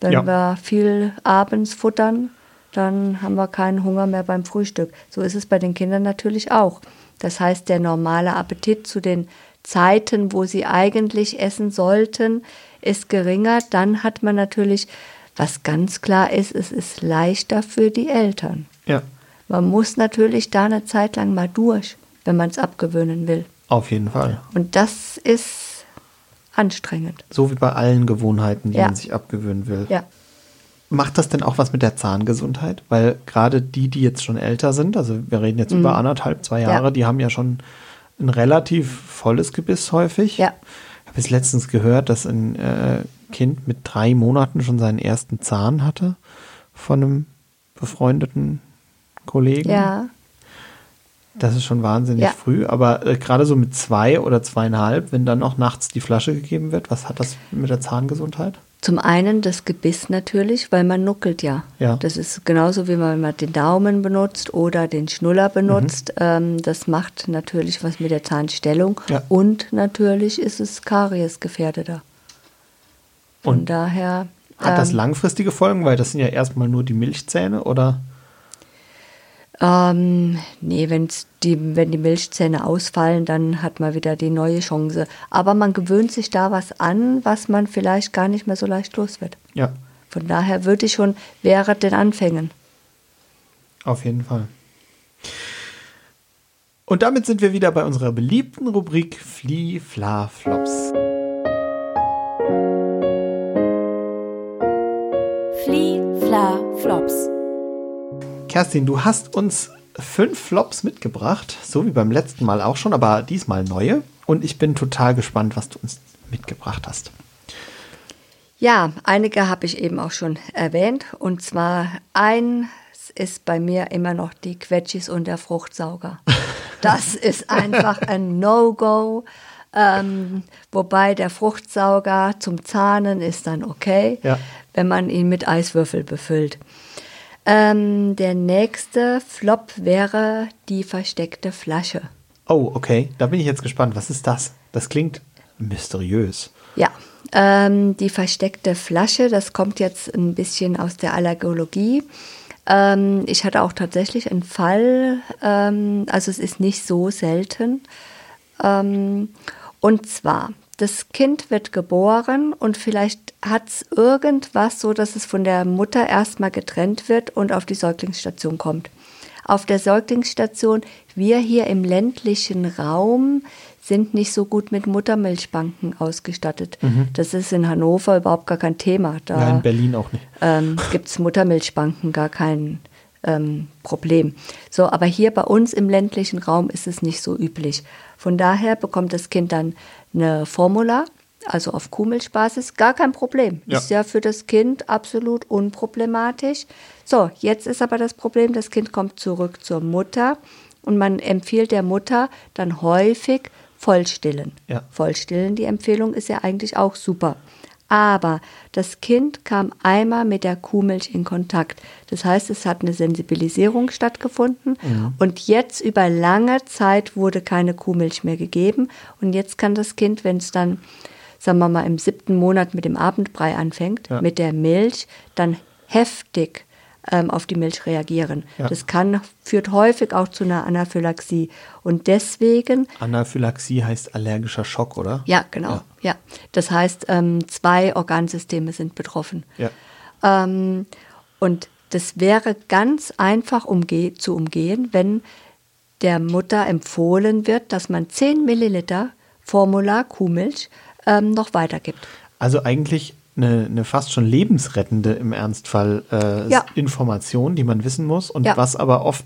Wenn ja. wir viel abends futtern, dann haben wir keinen Hunger mehr beim Frühstück. So ist es bei den Kindern natürlich auch. Das heißt, der normale Appetit zu den Zeiten, wo sie eigentlich essen sollten, ist geringer. Dann hat man natürlich, was ganz klar ist, es ist leichter für die Eltern. Ja, Man muss natürlich da eine Zeit lang mal durch, wenn man es abgewöhnen will. auf jeden Fall. Und das ist anstrengend. So wie bei allen Gewohnheiten, die Ja. man sich abgewöhnen will. Ja. Macht das denn auch was mit der Zahngesundheit? Weil gerade die, die jetzt schon älter sind, also wir reden jetzt über anderthalb, zwei Mhm. Ja. Jahre, die haben ja schon ein relativ volles Gebiss häufig. Ja. Ich habe jetzt letztens gehört, dass ein äh, Kind mit drei Monaten schon seinen ersten Zahn hatte von einem befreundeten Kollegen. Ja. Das ist schon wahnsinnig Ja. früh, aber äh, gerade so mit zwei oder zweieinhalb, wenn dann auch nachts die Flasche gegeben wird, was hat das mit der Zahngesundheit? Zum einen das Gebiss natürlich, weil man nuckelt ja. Ja. Das ist genauso wie man mal den Daumen benutzt oder den Schnuller benutzt. Ähm, das macht natürlich was mit der Zahnstellung. Ja. Und natürlich ist es kariesgefährdeter. Von Und daher. Hat das ähm, langfristige Folgen, weil das sind ja erstmal nur die Milchzähne oder? Ähm, nee, wenn's die, wenn die Milchzähne ausfallen, dann hat man wieder die neue Chance. Aber man gewöhnt sich da was an, was man vielleicht gar nicht mehr so leicht los wird. Ja, Von daher würde ich schon während den Anfängen. auf jeden Fall. Und damit sind wir wieder bei unserer beliebten Rubrik Flie, Fla, Flops. Flie, Fla, Flops. Kerstin, du hast uns fünf Flops mitgebracht, so wie beim letzten Mal auch schon, aber diesmal neue. Und ich bin total gespannt, was du uns mitgebracht hast. Ja, einige habe ich eben auch schon erwähnt. Und zwar eins ist bei mir immer noch die Quetschis und der Fruchtsauger. Das ist einfach ein No-Go. Ähm, wobei der Fruchtsauger zum Zahnen ist dann okay, Ja. wenn man ihn mit Eiswürfel befüllt. Ähm, der nächste Flop wäre die versteckte Flasche. Oh, okay, da bin ich jetzt gespannt. Was ist das? Das klingt mysteriös. Ja, ähm, die versteckte Flasche, das kommt jetzt ein bisschen aus der Allergologie. Ähm, ich hatte auch tatsächlich einen Fall, ähm, also es ist nicht so selten. Ähm, und zwar, das Kind wird geboren und vielleicht hat es irgendwas so, dass es von der Mutter erstmal getrennt wird und auf die Säuglingsstation kommt. Auf der Säuglingsstation, wir hier im ländlichen Raum sind nicht so gut mit Muttermilchbanken ausgestattet. Das ist in Hannover überhaupt gar kein Thema. Da Ja, in Berlin auch nicht. ähm, gibt es Muttermilchbanken gar kein ähm, Problem. So, aber hier bei uns im ländlichen Raum ist es nicht so üblich. Von daher bekommt das Kind dann eine Formula, also auf Kuhmilchbasis, gar kein Problem. Ja. Ist ja für das Kind absolut unproblematisch. So, jetzt ist aber das Problem, das Kind kommt zurück zur Mutter und man empfiehlt der Mutter dann häufig Vollstillen. Ja. Vollstillen, die Empfehlung ist ja eigentlich auch super. Aber das Kind kam einmal mit der Kuhmilch in Kontakt. Das heißt, es hat eine Sensibilisierung stattgefunden und jetzt über lange Zeit wurde keine Kuhmilch mehr gegeben. Und jetzt kann das Kind, wenn es dann, sagen wir mal, im siebten Monat mit dem Abendbrei anfängt, Ja. mit der Milch, dann heftig ähm, auf die Milch reagieren. Ja. Das kann, führt häufig auch zu einer Anaphylaxie. Und deswegen Anaphylaxie heißt allergischer Schock, oder? ja, genau. Ja. Ja. Das heißt, ähm, zwei Organsysteme sind betroffen. Ja. Ähm, und das wäre ganz einfach umge zu umgehen, wenn der Mutter empfohlen wird, dass man 10 Milliliter Formula Kuhmilch ähm, noch weitergibt. Also eigentlich eine, eine fast schon lebensrettende im Ernstfall äh, Ja. Information, die man wissen muss und Ja. was aber oft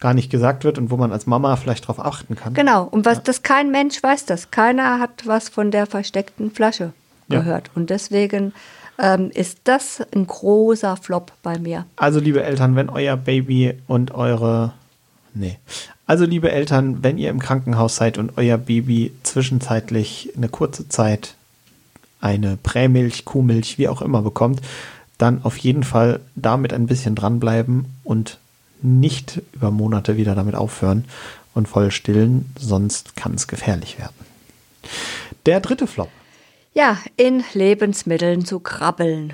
gar nicht gesagt wird und wo man als Mama vielleicht darauf achten kann. Genau. Und was das kein Mensch weiß das. Keiner hat was von der versteckten Flasche Ja. gehört. Und deswegen ähm, ist das ein großer Flop bei mir. Also liebe Eltern, wenn euer Baby und eure nee. Also liebe Eltern, wenn ihr im Krankenhaus seid und euer Baby zwischenzeitlich eine kurze Zeit eine Prämilch, Kuhmilch, wie auch immer bekommt, dann auf jeden Fall damit ein bisschen dranbleiben und nicht über Monate wieder damit aufhören und voll stillen, sonst kann es gefährlich werden. Der dritte Flop. Ja, in Lebensmitteln zu krabbeln.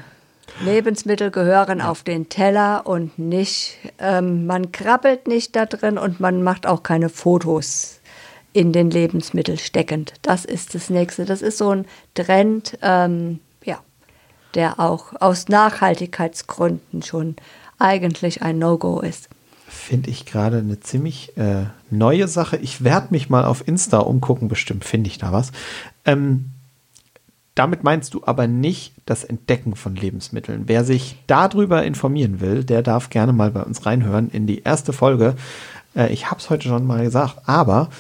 Lebensmittel gehören auf den Teller und nicht, ähm, man krabbelt nicht da drin und man macht auch keine Fotos in den Lebensmitteln steckend. Das ist das nächste. Das ist so ein Trend, ähm, ja, der auch aus Nachhaltigkeitsgründen schon eigentlich ein No-Go ist. Finde ich gerade eine ziemlich äh, neue Sache. Ich werde mich mal auf Insta umgucken, bestimmt finde ich da was. Ähm, damit meinst du aber nicht das Entdecken von Lebensmitteln. Wer sich darüber informieren will, der darf gerne mal bei uns reinhören in die erste Folge. Äh, ich habe es heute schon mal gesagt, aber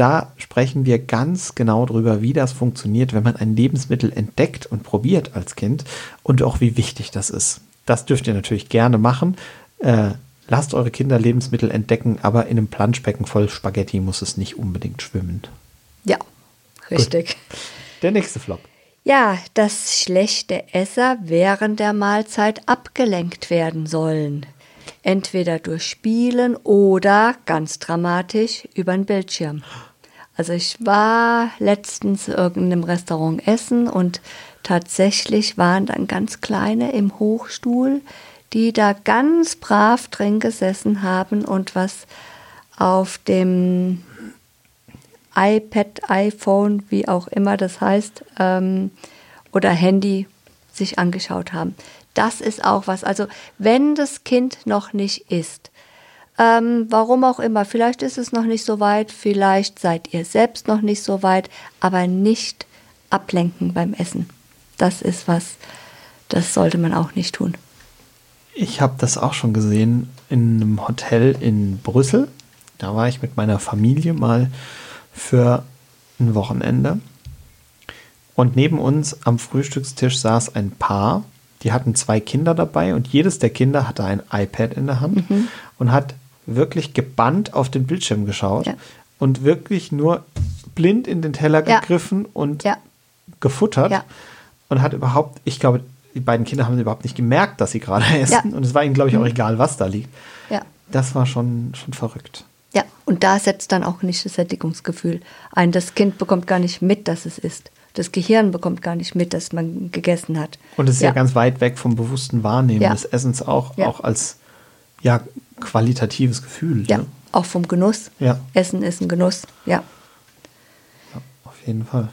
da sprechen wir ganz genau drüber, wie das funktioniert, wenn man ein Lebensmittel entdeckt und probiert als Kind und auch wie wichtig das ist. Das dürft ihr natürlich gerne machen. Äh, lasst eure Kinder Lebensmittel entdecken, aber in einem Planschbecken voll Spaghetti muss es nicht unbedingt schwimmen. Ja, richtig. Gut. Der nächste Flop. Ja, dass schlechte Esser während der Mahlzeit abgelenkt werden sollen. Entweder durch Spielen oder, ganz dramatisch, über den Bildschirm. Also ich war letztens in irgendeinem Restaurant essen und tatsächlich waren dann ganz kleine im Hochstuhl, die da ganz brav drin gesessen haben und was auf dem iPad, iPhone, wie auch immer das heißt, ähm, oder Handy sich angeschaut haben. Das ist auch was. Also wenn das Kind noch nicht isst, ähm, warum auch immer, vielleicht ist es noch nicht so weit, vielleicht seid ihr selbst noch nicht so weit, aber nicht ablenken beim Essen. Das ist was, das sollte man auch nicht tun. Ich habe das auch schon gesehen in einem Hotel in Brüssel. Da war ich mit meiner Familie mal für ein Wochenende. Und neben uns am Frühstückstisch saß ein Paar, die hatten zwei Kinder dabei und jedes der Kinder hatte ein iPad in der Hand mhm. und hat wirklich gebannt auf den Bildschirm geschaut ja. und wirklich nur blind in den Teller ja. gegriffen und ja. gefuttert und hat überhaupt, ich glaube, die beiden Kinder haben überhaupt nicht gemerkt, dass sie gerade essen und es war ihnen, glaube ich, auch mhm. egal, was da liegt. Das war schon, schon verrückt. Ja, und da setzt dann auch nicht das Sättigungsgefühl ein. Das Kind bekommt gar nicht mit, dass es isst. Das Gehirn bekommt gar nicht mit, dass man gegessen hat. Und es ist ja, ja ganz weit weg vom bewussten Wahrnehmen des Essens auch, auch als ja, qualitatives Gefühl. Ja, ne? auch vom Genuss. Ja. Essen ist ein Genuss, ja. ja. Auf jeden Fall.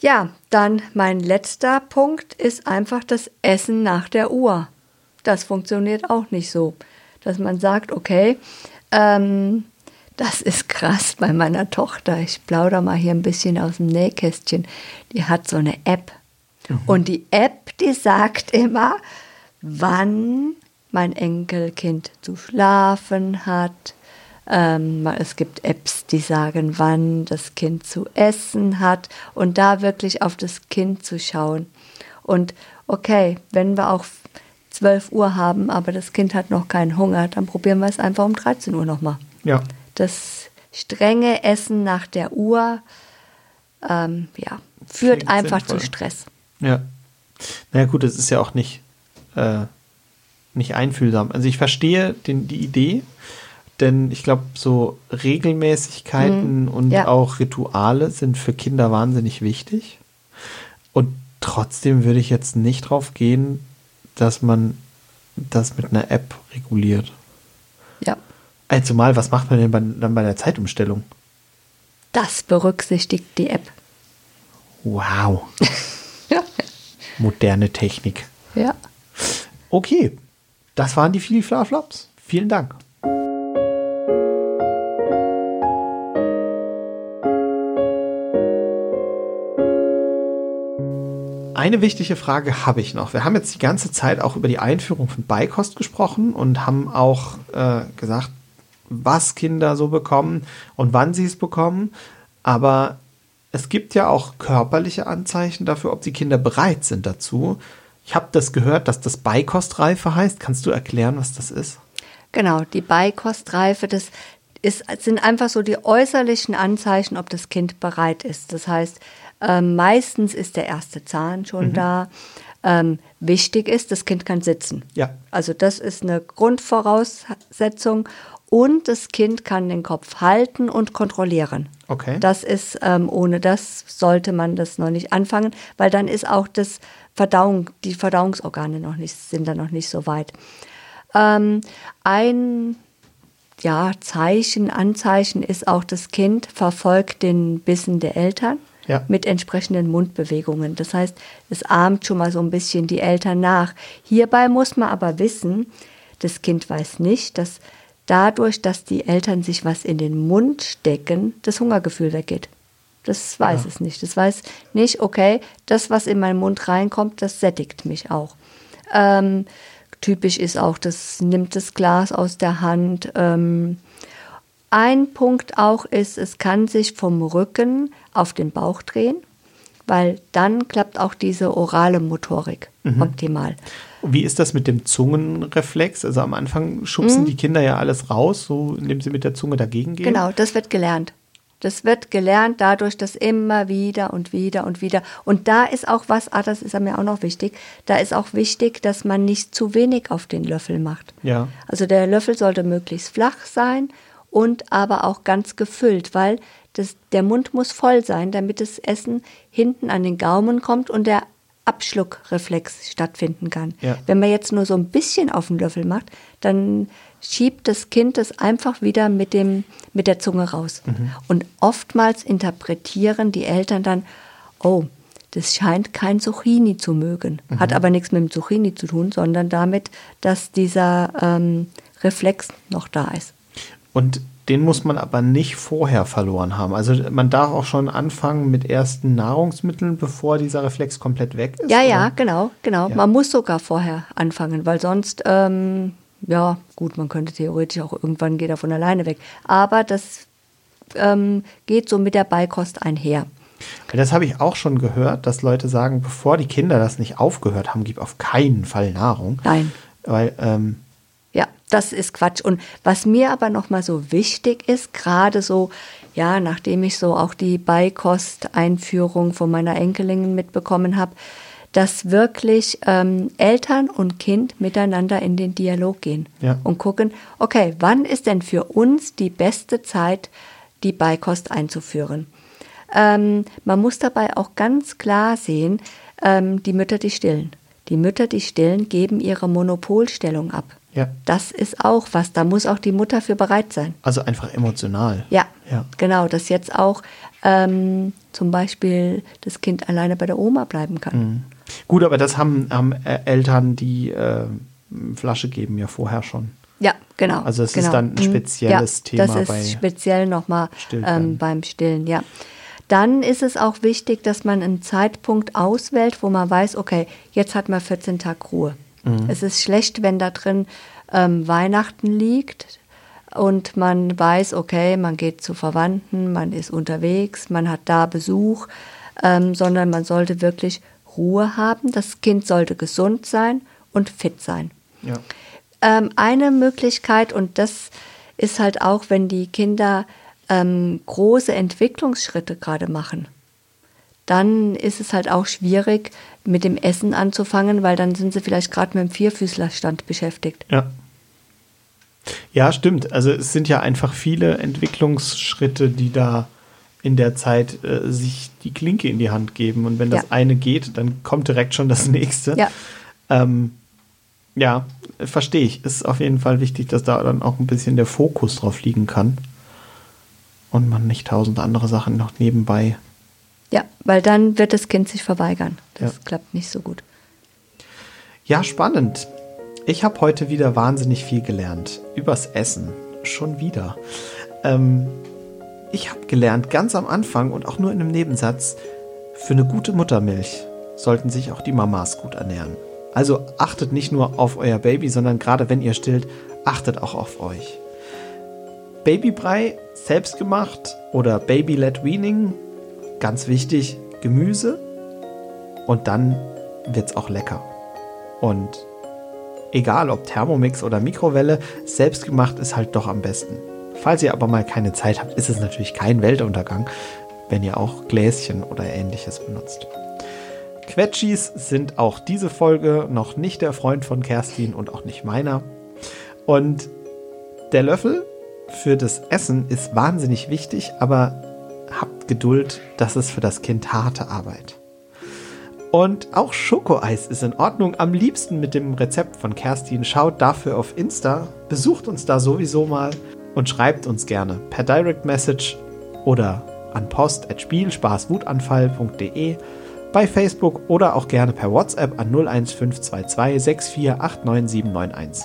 Ja, dann mein letzter Punkt ist einfach das Essen nach der Uhr. Das funktioniert auch nicht so dass man sagt, okay, ähm, das ist krass bei meiner Tochter. Ich plaudere mal hier ein bisschen aus dem Nähkästchen. Die hat so eine App. Mhm. Und die App, die sagt immer, wann mein Enkelkind zu schlafen hat. Ähm, es gibt Apps, die sagen, wann das Kind zu essen hat. Und da wirklich auf das Kind zu schauen. Und okay, wenn wir auch 12 Uhr haben, aber das Kind hat noch keinen Hunger, dann probieren wir es einfach um 13 Uhr nochmal. Ja. Das strenge Essen nach der Uhr, ähm, ja, führt Klingt einfach sinnvoll. zu Stress. Ja. Naja, gut, es ist ja auch nicht, äh, nicht einfühlsam. Also ich verstehe den, die Idee, denn ich glaube, so Regelmäßigkeiten mhm. und ja. auch Rituale sind für Kinder wahnsinnig wichtig. Und trotzdem würde ich jetzt nicht drauf gehen, dass man das mit einer App reguliert. Ja. Also mal, was macht man denn bei, dann bei der Zeitumstellung? Das berücksichtigt die App. Wow. ja. Moderne Technik. Ja. Okay, das waren die Filifla-Flops. Vielen Dank. eine wichtige Frage habe ich noch. Wir haben jetzt die ganze Zeit auch über die Einführung von Beikost gesprochen und haben auch äh, gesagt, was Kinder so bekommen und wann sie es bekommen. Aber es gibt ja auch körperliche Anzeichen dafür, ob die Kinder bereit sind dazu. Ich habe das gehört, dass das Beikostreife heißt. Kannst du erklären, was das ist? Genau, die Beikostreife, das ist, sind einfach so die äußerlichen Anzeichen, ob das Kind bereit ist. Das heißt, ähm, meistens ist der erste Zahn schon mhm. da. Ähm, wichtig ist, das Kind kann sitzen. Ja. Also das ist eine Grundvoraussetzung. Und das Kind kann den Kopf halten und kontrollieren. Okay. Das ist, ähm, ohne das sollte man das noch nicht anfangen, weil dann ist auch das Verdauung, die Verdauungsorgane noch nicht, sind da noch nicht so weit. Ähm, ein ja, Zeichen, Anzeichen ist auch, das Kind verfolgt den Bissen der Eltern Ja. mit entsprechenden Mundbewegungen. Das heißt, es ahmt schon mal so ein bisschen die Eltern nach. Hierbei muss man aber wissen, das Kind weiß nicht, dass dadurch, dass die Eltern sich was in den Mund stecken, das Hungergefühl weggeht. Das weiß Ja. es nicht. Das weiß nicht, okay, das, was in meinen Mund reinkommt, das sättigt mich auch. Ähm, typisch ist auch, das nimmt das Glas aus der Hand. Ähm, ein Punkt auch ist, es kann sich vom Rücken auf den Bauch drehen, weil dann klappt auch diese orale Motorik optimal. Wie ist das mit dem Zungenreflex? Also am Anfang schubsen die Kinder ja alles raus, so indem sie mit der Zunge dagegen gehen. Genau, das wird gelernt. Das wird gelernt dadurch, dass immer wieder und wieder und wieder. Und da ist auch was, ah, das ist mir auch noch wichtig, da ist auch wichtig, dass man nicht zu wenig auf den Löffel macht. Ja. Also der Löffel sollte möglichst flach sein und aber auch ganz gefüllt, weil das, der Mund muss voll sein, damit das Essen hinten an den Gaumen kommt und der Abschluckreflex stattfinden kann. Ja. Wenn man jetzt nur so ein bisschen auf den Löffel macht, dann schiebt das Kind es einfach wieder mit, dem, mit der Zunge raus. Und oftmals interpretieren die Eltern dann, oh, das scheint kein Zucchini zu mögen. Hat aber nichts mit dem Zucchini zu tun, sondern damit, dass dieser ähm, Reflex noch da ist. Und den muss man aber nicht vorher verloren haben. Also man darf auch schon anfangen mit ersten Nahrungsmitteln, bevor dieser Reflex komplett weg ist. Ja, oder? ja, genau, genau. Ja. Man muss sogar vorher anfangen, weil sonst, ähm, ja, gut, man könnte theoretisch auch irgendwann geht er von alleine weg. Aber das ähm, geht so mit der Beikost einher. Das habe ich auch schon gehört, dass Leute sagen, bevor die Kinder das nicht aufgehört haben, gib auf keinen Fall Nahrung. Nein. Weil, ähm, Ja, das ist Quatsch. Und was mir aber nochmal so wichtig ist, gerade so, ja, nachdem ich so auch die Beikost-Einführung von meiner Enkelin mitbekommen habe, dass wirklich ähm, Eltern und Kind miteinander in den Dialog gehen Ja. und gucken, okay, wann ist denn für uns die beste Zeit, die Beikost einzuführen? Ähm, man muss dabei auch ganz klar sehen, ähm, die Mütter, die stillen. Die Mütter, die stillen, geben ihre Monopolstellung ab. Ja. Das ist auch was, da muss auch die Mutter für bereit sein. also einfach emotional. Ja, Ja. genau, dass jetzt auch ähm, zum Beispiel das Kind alleine bei der Oma bleiben kann. Mhm. Gut, aber das haben, haben äh, Eltern, die äh, Flasche geben, ja vorher schon. Ja, genau. Also es ist genau. dann ein Mhm. spezielles ja, Thema Das ist speziell nochmal ähm, beim Stillen, ja. Dann ist es auch wichtig, dass man einen Zeitpunkt auswählt, wo man weiß, okay, jetzt hat man 14 Tage Ruhe. Mhm. Es ist schlecht, wenn da drin ähm, Weihnachten liegt und man weiß, okay, man geht zu Verwandten, man ist unterwegs, man hat da Besuch, ähm, sondern man sollte wirklich Ruhe haben. Das Kind sollte gesund sein und fit sein. Ja. Ähm, eine Möglichkeit, und das ist halt auch, wenn die Kinder ähm, große Entwicklungsschritte gerade machen, dann ist es halt auch schwierig, mit dem Essen anzufangen, weil dann sind sie vielleicht gerade mit dem Vierfüßlerstand beschäftigt. Ja. Ja, stimmt. Also es sind ja einfach viele Entwicklungsschritte, die da in der Zeit äh, sich die Klinke in die Hand geben. Und wenn das Ja. eine geht, dann kommt direkt schon das nächste. Ja. Ähm, ja, verstehe ich. Ist auf jeden Fall wichtig, dass da dann auch ein bisschen der Fokus drauf liegen kann. Und man nicht tausend andere Sachen noch nebenbei. Ja, weil dann wird das Kind sich verweigern. Das Ja. klappt nicht so gut. Ja, spannend. Ich habe heute wieder wahnsinnig viel gelernt. Übers Essen. Schon wieder. Ähm, ich habe gelernt, ganz am Anfang und auch nur in einem Nebensatz, für eine gute Muttermilch sollten sich auch die Mamas gut ernähren. Also achtet nicht nur auf euer Baby, sondern gerade wenn ihr stillt, achtet auch auf euch. Babybrei, selbstgemacht oder Baby-led Weaning, ganz wichtig, Gemüse und dann wird's auch lecker. Und egal ob Thermomix oder Mikrowelle, selbstgemacht ist halt doch am besten. Falls ihr aber mal keine Zeit habt, ist es natürlich kein Weltuntergang, wenn ihr auch Gläschen oder ähnliches benutzt. Quetschis sind auch diese Folge noch nicht der Freund von Kerstin und auch nicht meiner. Und der Löffel für das Essen ist wahnsinnig wichtig, aber habt Geduld, das ist für das Kind harte Arbeit. Und auch Schokoeis ist in Ordnung. Am liebsten mit dem Rezept von Kerstin. Schaut dafür auf Insta. Besucht uns da sowieso mal. Und schreibt uns gerne per Direct Message oder an post.spielspaßwutanfall.de bei Facebook oder auch gerne per WhatsApp an 01522 6489791.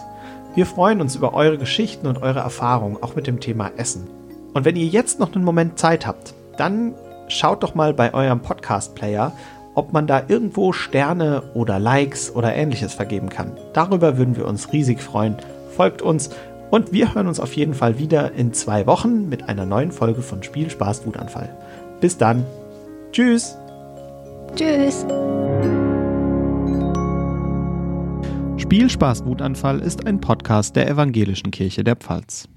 Wir freuen uns über eure Geschichten und eure Erfahrungen, auch mit dem Thema Essen. Und wenn ihr jetzt noch einen Moment Zeit habt, dann schaut doch mal bei eurem Podcast-Player, ob man da irgendwo Sterne oder Likes oder ähnliches vergeben kann. Darüber würden wir uns riesig freuen. Folgt uns und wir hören uns auf jeden Fall wieder in zwei Wochen mit einer neuen Folge von Spiel, Spaß, Wutanfall. Bis dann. Tschüss. Tschüss. Spiel, Spaß, Wutanfall ist ein Podcast der Evangelischen Kirche der Pfalz.